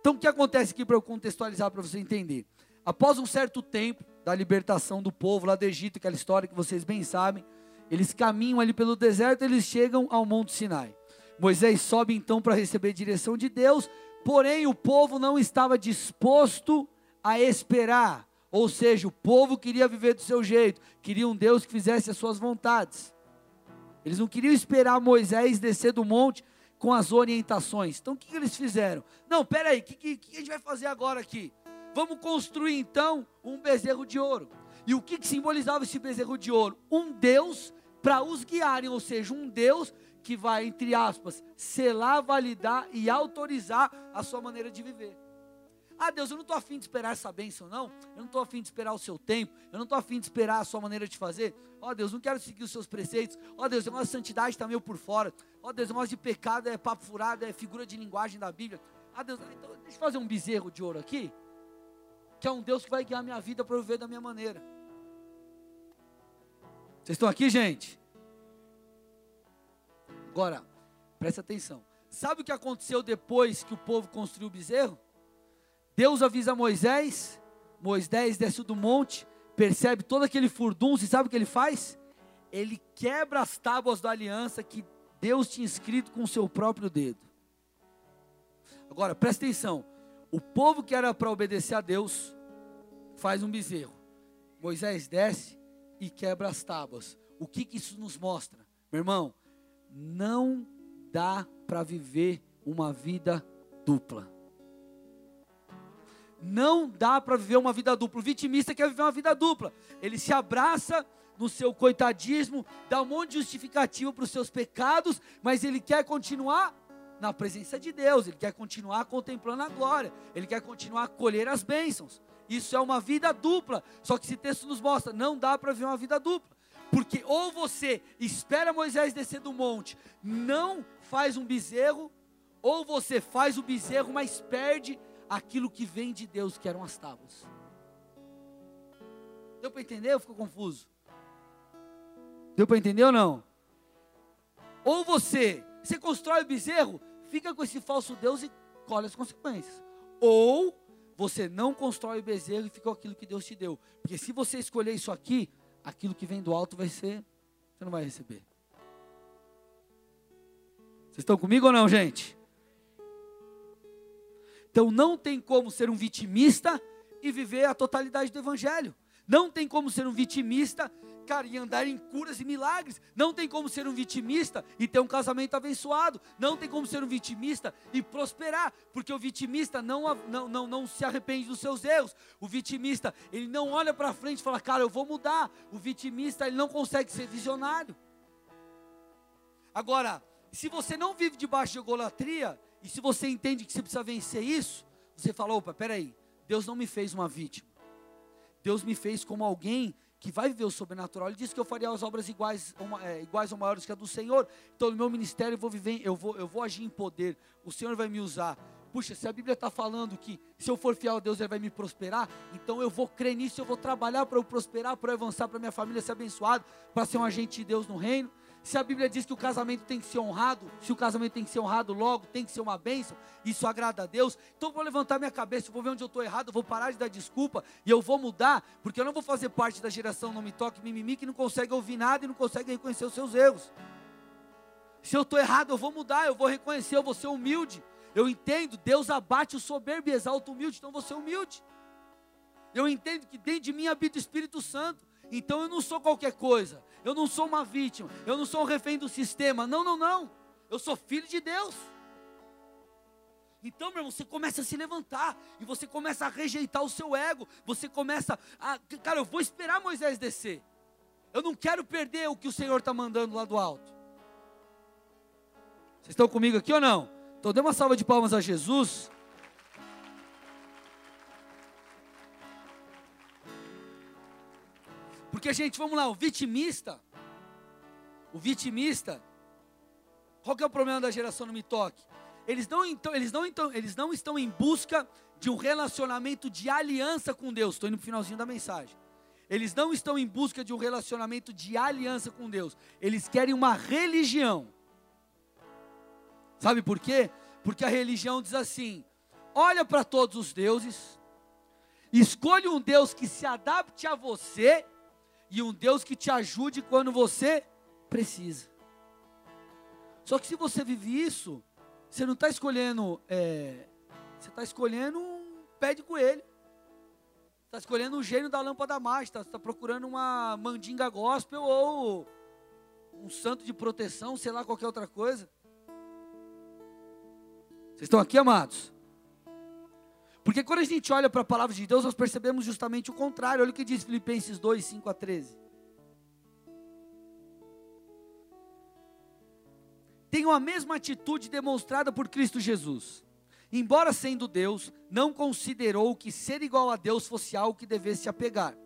Então, o que acontece aqui para eu contextualizar para você entender? Após um certo tempo da libertação do povo lá do Egito, aquela história que vocês bem sabem, eles caminham ali pelo deserto, eles chegam ao Monte Sinai. Moisés sobe então para receber direção de Deus, porém o povo não estava disposto a esperar. Ou seja, o povo queria viver do seu jeito, queria um Deus que fizesse as suas vontades. Eles não queriam esperar Moisés descer do monte com as orientações. Então o que, que eles fizeram? Não, peraí, o que, que, que a gente vai fazer agora aqui? Vamos construir então um bezerro de ouro. E o que, que simbolizava esse bezerro de ouro? Um Deus para os guiarem, ou seja, um Deus que vai, entre aspas, selar, validar e autorizar a sua maneira de viver. Ah, Deus, eu não estou afim de esperar essa bênção, não. Eu não estou afim de esperar o seu tempo. Eu não estou afim de esperar a sua maneira de fazer. Ó oh, Deus, não quero seguir os seus preceitos. Ó oh, Deus, a nossa santidade está meio por fora. Ó oh, Deus, o nosso de pecado é papo furado, é figura de linguagem da Bíblia. Ah, Deus, então deixa eu fazer um bezerro de ouro aqui. Que é um Deus que vai guiar minha vida para eu viver da minha maneira. Vocês estão aqui, gente? Agora, presta atenção. Sabe o que aconteceu depois que o povo construiu o bezerro? Deus avisa Moisés, Moisés desce do monte, percebe todo aquele furdunço e sabe o que ele faz? Ele quebra as tábuas da aliança que Deus tinha escrito com o seu próprio dedo. Agora, presta atenção: o povo que era para obedecer a Deus faz um bezerro. Moisés desce e quebra as tábuas. O que, que isso nos mostra? Meu irmão, não dá para viver uma vida dupla. Não dá para viver uma vida dupla. O vitimista quer viver uma vida dupla. Ele se abraça no seu coitadismo, dá um monte de justificativo para os seus pecados, mas ele quer continuar na presença de Deus, ele quer continuar contemplando a glória, ele quer continuar a colher as bênçãos. Isso é uma vida dupla. Só que esse texto nos mostra, não dá para ver uma vida dupla. Porque ou você espera Moisés descer do monte, não faz um bezerro, ou você faz o bezerro, mas perde aquilo que vem de Deus, que eram as tábuas. Deu para entender ou ficou confuso? Deu para entender ou não? Ou você, você constrói o bezerro, fica com esse falso Deus e colhe as consequências. Ou você não constrói o bezerro e fica com aquilo que Deus te deu. Porque se você escolher isso aqui, aquilo que vem do alto vai ser, você não vai receber. Vocês estão comigo ou não, gente? Então não tem como ser um vitimista e viver a totalidade do evangelho. Não tem como ser um vitimista, cara, e andar em curas e milagres. Não tem como ser um vitimista e ter um casamento abençoado. Não tem como ser um vitimista e prosperar, porque o vitimista não, não, não, não se arrepende dos seus erros. O vitimista, ele não olha para frente e fala, cara, eu vou mudar. O vitimista, ele não consegue ser visionário. Agora, se você não vive debaixo de egolatria, e se você entende que você precisa vencer isso, você fala, opa, peraí, Deus não me fez uma vítima. Deus me fez como alguém que vai viver o sobrenatural. Ele disse que eu faria as obras iguais, uma, é, iguais ou maiores que a do Senhor. Então, no meu ministério eu vou viver, eu vou, eu vou agir em poder. O Senhor vai me usar. Puxa, se a Bíblia está falando que se eu for fiel a Deus, Ele vai me prosperar, então eu vou crer nisso, eu vou trabalhar para eu prosperar, para eu avançar, para minha família ser abençoada, para ser um agente de Deus no reino. Se a Bíblia diz que o casamento tem que ser honrado, se o casamento tem que ser honrado logo, tem que ser uma bênção, isso agrada a Deus. Então eu vou levantar minha cabeça, eu vou ver onde eu estou errado, eu vou parar de dar desculpa e eu vou mudar, porque eu não vou fazer parte da geração não me toque, mimimi, que não consegue ouvir nada e não consegue reconhecer os seus erros. Se eu estou errado, eu vou mudar, eu vou reconhecer, eu vou ser humilde. Eu entendo, Deus abate o soberbo e exalta o humilde, então eu vou ser humilde. Eu entendo que dentro de mim habita o Espírito Santo. Então eu não sou qualquer coisa, eu não sou uma vítima, eu não sou um refém do sistema. Não, não, não. Eu sou filho de Deus. Então, meu irmão, você começa a se levantar e você começa a rejeitar o seu ego. Você começa a, cara, eu vou esperar Moisés descer. Eu não quero perder o que o Senhor está mandando lá do alto. Vocês estão comigo aqui ou não? Então, dê uma salva de palmas a Jesus. Porque, gente, vamos lá, o vitimista, o vitimista, qual que é o problema da geração no Me Toque? Eles não, então, eles, não, então, eles não estão em busca de um relacionamento de aliança com Deus. Estou indo para o finalzinho da mensagem. Eles não estão em busca de um relacionamento de aliança com Deus. Eles querem uma religião. Sabe por quê? Porque a religião diz assim: olha para todos os deuses, escolha um Deus que se adapte a você e um Deus que te ajude quando você precisa. Só que se você vive isso, você não está escolhendo, é, você está escolhendo um pé de coelho, está escolhendo um gênio da lâmpada mágica, está tá procurando uma mandinga gospel ou um santo de proteção, sei lá, qualquer outra coisa. Vocês estão aqui, amados? Porque quando a gente olha para a palavra de Deus, nós percebemos justamente o contrário. Olha o que diz Filipenses 2, 5 a 13. Tenham a mesma atitude demonstrada por Cristo Jesus. Embora sendo Deus, não considerou que ser igual a Deus fosse algo que devesse apegar.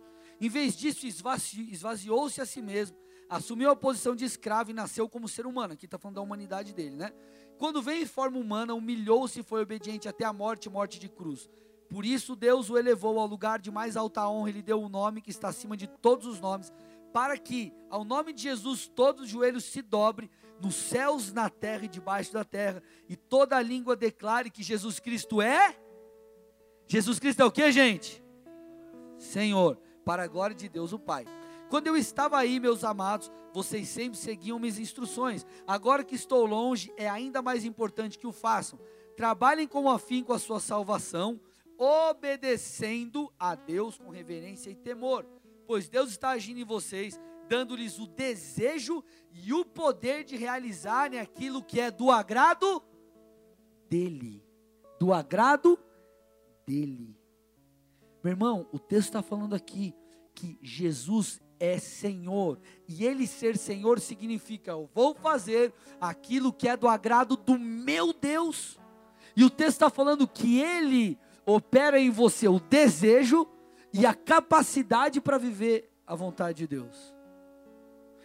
Em vez disso, esvaziou-se a si mesmo, assumiu a posição de escravo e nasceu como ser humano. Aqui está falando da humanidade dele, né? Quando veio em forma humana, humilhou-se e foi obediente até a morte morte de cruz. Por isso, Deus o elevou ao lugar de mais alta honra e lhe deu o um nome que está acima de todos os nomes, para que, ao nome de Jesus, todos os joelhos se dobre, nos céus, na terra e debaixo da terra, e toda a língua declare que Jesus Cristo é. Jesus Cristo é o que, gente? Senhor, para a glória de Deus o Pai. Quando eu estava aí, meus amados, vocês sempre seguiam minhas instruções. Agora que estou longe, é ainda mais importante que o façam. Trabalhem com afinco a sua salvação, obedecendo a Deus com reverência e temor, pois Deus está agindo em vocês, dando-lhes o desejo e o poder de realizarem aquilo que é do agrado dele. Do agrado dele. Meu irmão, o texto está falando aqui que Jesus é Senhor. E Ele ser Senhor significa: eu vou fazer aquilo que é do agrado do meu Deus. E o texto está falando que Ele opera em você o desejo e a capacidade para viver a vontade de Deus.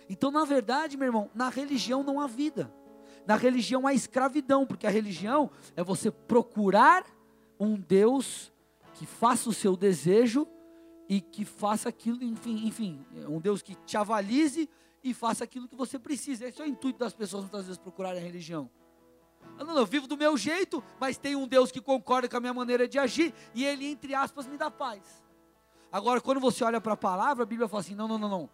Então, na verdade, meu irmão, na religião não há vida. Na religião há escravidão, porque a religião é você procurar um Deus que faça o seu desejo e que faça aquilo, enfim, enfim, um Deus que te avalize e faça aquilo que você precisa. Esse é o intuito das pessoas muitas vezes procurarem a religião. Eu não, eu vivo do meu jeito, mas tem um Deus que concorda com a minha maneira de agir e ele, entre aspas, me dá paz. Agora, quando você olha para a palavra, a Bíblia fala assim: não, não, não, não.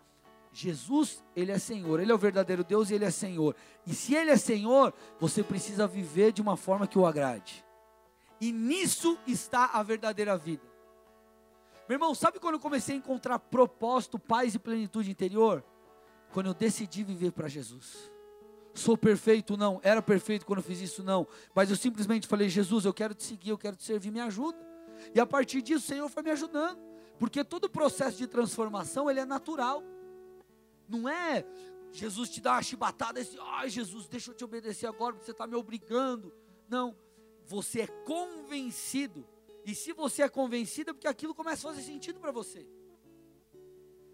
Jesus, ele é Senhor, ele é o verdadeiro Deus e ele é Senhor. E se ele é Senhor, você precisa viver de uma forma que o agrade. E nisso está a verdadeira vida. Meu irmão, sabe quando eu comecei a encontrar propósito, paz e plenitude interior? Quando eu decidi viver para Jesus. Sou perfeito? Não. Era perfeito quando eu fiz isso? Não. Mas eu simplesmente falei: Jesus, eu quero te seguir, eu quero te servir, me ajuda. E a partir disso, o Senhor foi me ajudando. Porque todo o processo de transformação, ele é natural. Não é Jesus te dá uma chibatada e diz, ai Jesus, deixa eu te obedecer agora, porque você está me obrigando. Não, você é convencido. E se você é convencido, é porque aquilo começa a fazer sentido para você.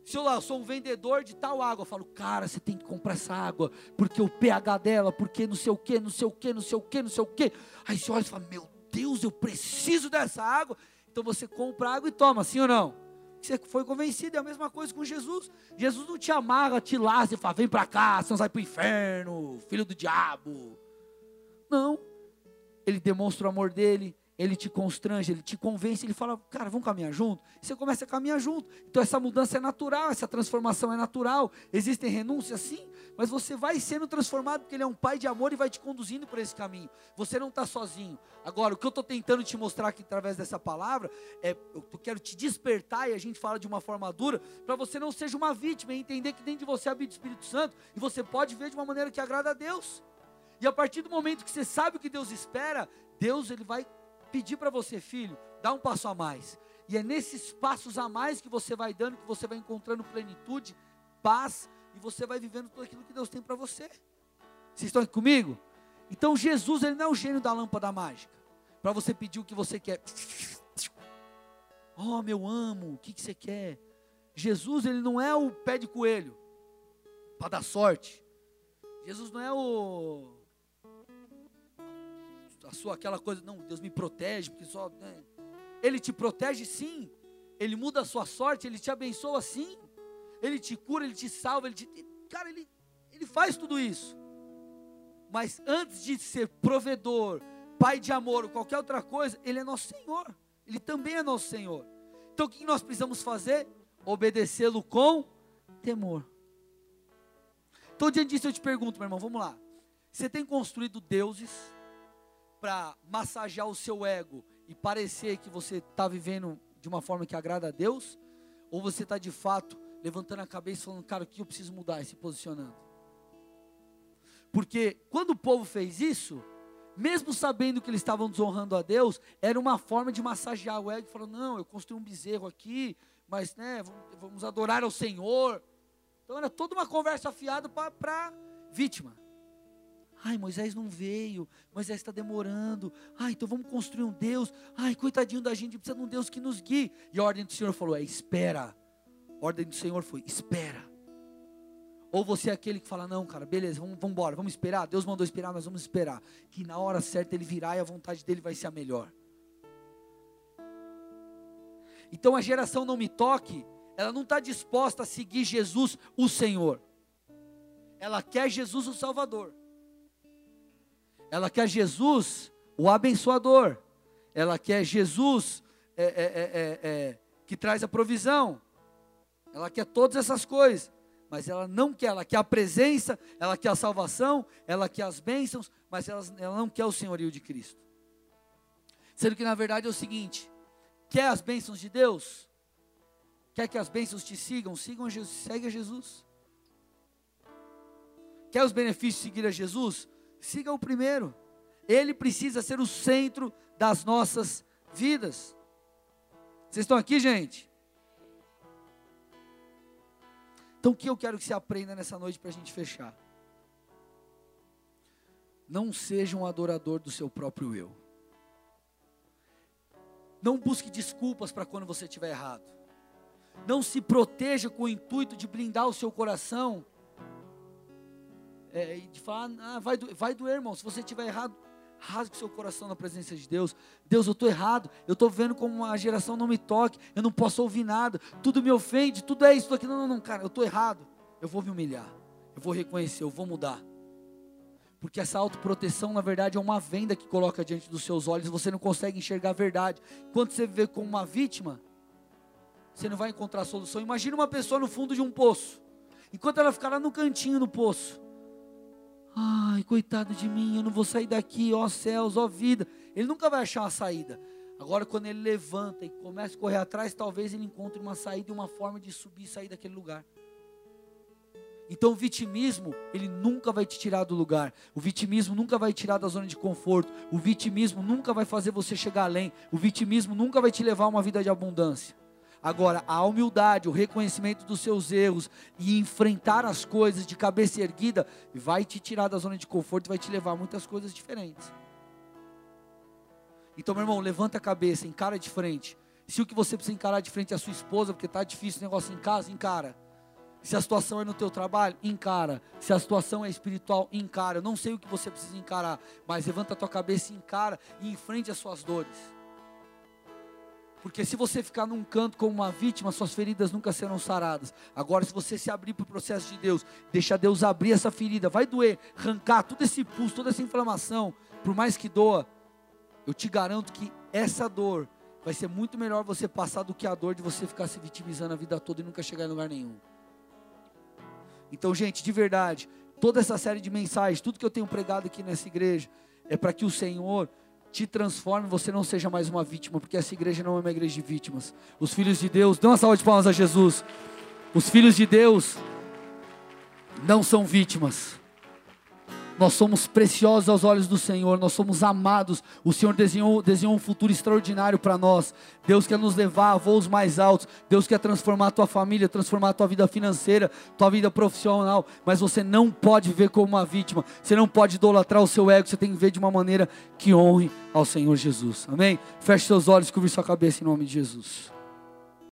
Se eu, lá, eu sou um vendedor de tal água, eu falo, cara, você tem que comprar essa água, porque o pH dela, porque não sei o que, não sei o que, não sei o que, não sei o que. Aí você olha e fala, meu Deus, eu preciso dessa água. Então você compra água e toma, sim ou não? Você foi convencido, é a mesma coisa com Jesus. Jesus não te amarra, te laça e fala, vem para cá, senão vai para o inferno, filho do diabo. Não. Ele demonstra o amor dele, ele te constrange, ele te convence, ele fala, cara, vamos caminhar junto? E você começa a caminhar junto. Então essa mudança é natural, essa transformação é natural. Existem renúncias, sim, mas você vai sendo transformado porque ele é um pai de amor e vai te conduzindo por esse caminho. Você não está sozinho. Agora, o que eu estou tentando te mostrar aqui através dessa palavra é, eu quero te despertar e a gente fala de uma forma dura, para você não seja uma vítima e entender que dentro de você habita o Espírito Santo e você pode ver de uma maneira que agrada a Deus. E a partir do momento que você sabe o que Deus espera, Deus ele vai pedir para você, filho, dá um passo a mais. E é nesses passos a mais que você vai dando, que você vai encontrando plenitude, paz, e você vai vivendo tudo aquilo que Deus tem para você. Vocês estão aqui comigo? Então Jesus, ele não é o gênio da lâmpada mágica, para você pedir o que você quer. Oh, meu amo, o que, que você quer? Jesus, ele não é o pé de coelho, para dar sorte. Jesus não é o sua aquela coisa, não, Deus me protege, porque só. Né? Ele te protege sim, Ele muda a sua sorte, Ele te abençoa sim, Ele te cura, Ele te salva, Ele te. Cara, Ele, ele faz tudo isso. Mas antes de ser provedor, Pai de amor ou qualquer outra coisa, Ele é nosso Senhor. Ele também é nosso Senhor. Então o que nós precisamos fazer? Obedecê-lo com temor. Então, diante disso, eu te pergunto, meu irmão, vamos lá. Você tem construído deuses para massagear o seu ego e parecer que você está vivendo de uma forma que agrada a Deus? Ou você está de fato levantando a cabeça e falando, cara, o que eu preciso mudar e se posicionando? Porque quando o povo fez isso, mesmo sabendo que eles estavam desonrando a Deus, era uma forma de massagear o ego, falando, não, eu construí um bezerro aqui, mas né, vamos adorar ao Senhor. Então era toda uma conversa afiada para vítima. Ai, Moisés não veio, Moisés está demorando. Ai, então vamos construir um Deus. Ai, coitadinho da gente, precisa de um Deus que nos guie. E a ordem do Senhor falou: é espera. A ordem do Senhor foi: espera. Ou você é aquele que fala: não, cara, beleza, vamos, vamos embora, vamos esperar. Deus mandou esperar, nós vamos esperar. Que na hora certa ele virá e a vontade dele vai ser a melhor. Então a geração não me toque, ela não está disposta a seguir Jesus, o Senhor. Ela quer Jesus, o Salvador. Ela quer Jesus, o abençoador. Ela quer Jesus é, é, é, é, que traz a provisão. Ela quer todas essas coisas. Mas ela não quer, ela quer a presença, ela quer a salvação, ela quer as bênçãos, mas ela, ela não quer o senhorio de Cristo. Sendo que na verdade é o seguinte: quer as bênçãos de Deus? Quer que as bênçãos te sigam? Sigam Jesus, segue a Jesus. Quer os benefícios de seguir a Jesus? Siga o primeiro. Ele precisa ser o centro das nossas vidas. Vocês estão aqui, gente? Então o que eu quero que você aprenda nessa noite para a gente fechar? Não seja um adorador do seu próprio eu. Não busque desculpas para quando você estiver errado. Não se proteja com o intuito de blindar o seu coração. É, de falar, ah, vai, do, vai doer, irmão. Se você estiver errado, rasgue seu coração na presença de Deus. Deus, eu estou errado. Eu estou vendo como a geração não me toque. Eu não posso ouvir nada. Tudo me ofende. Tudo é isso. Tudo. Não, não, não, cara. Eu estou errado. Eu vou me humilhar. Eu vou reconhecer. Eu vou mudar. Porque essa autoproteção, na verdade, é uma venda que coloca diante dos seus olhos. Você não consegue enxergar a verdade. Quando você vê como uma vítima, você não vai encontrar solução. Imagina uma pessoa no fundo de um poço. Enquanto ela ficar lá no cantinho no poço. Ai, coitado de mim, eu não vou sair daqui, ó céus, ó vida. Ele nunca vai achar uma saída. Agora, quando ele levanta e começa a correr atrás, talvez ele encontre uma saída e uma forma de subir e sair daquele lugar. Então o vitimismo, ele nunca vai te tirar do lugar. O vitimismo nunca vai te tirar da zona de conforto. O vitimismo nunca vai fazer você chegar além. O vitimismo nunca vai te levar a uma vida de abundância. Agora, a humildade, o reconhecimento dos seus erros e enfrentar as coisas de cabeça erguida vai te tirar da zona de conforto e vai te levar a muitas coisas diferentes. Então, meu irmão, levanta a cabeça, encara de frente. Se o que você precisa encarar de frente é a sua esposa, porque está difícil o negócio em casa, encara. Se a situação é no teu trabalho, encara. Se a situação é espiritual, encara. Eu não sei o que você precisa encarar, mas levanta a tua cabeça e encara e enfrente as suas dores. Porque se você ficar num canto como uma vítima, suas feridas nunca serão saradas. Agora, se você se abrir para o processo de Deus, deixar Deus abrir essa ferida, vai doer, arrancar todo esse pulso, toda essa inflamação, por mais que doa, eu te garanto que essa dor vai ser muito melhor você passar do que a dor de você ficar se vitimizando a vida toda e nunca chegar em lugar nenhum. Então, gente, de verdade, toda essa série de mensagens, tudo que eu tenho pregado aqui nessa igreja, é para que o Senhor te transforme, você não seja mais uma vítima, porque essa igreja não é uma igreja de vítimas. Os filhos de Deus, dê uma salva de palmas a Jesus. Os filhos de Deus não são vítimas. Nós somos preciosos aos olhos do Senhor, nós somos amados. O Senhor desenhou, desenhou um futuro extraordinário para nós. Deus quer nos levar a voos mais altos. Deus quer transformar a tua família, transformar a tua vida financeira, tua vida profissional. Mas você não pode ver como uma vítima. Você não pode idolatrar o seu ego. Você tem que ver de uma maneira que honre ao Senhor Jesus. Amém? Feche seus olhos, cubra sua cabeça em nome de Jesus.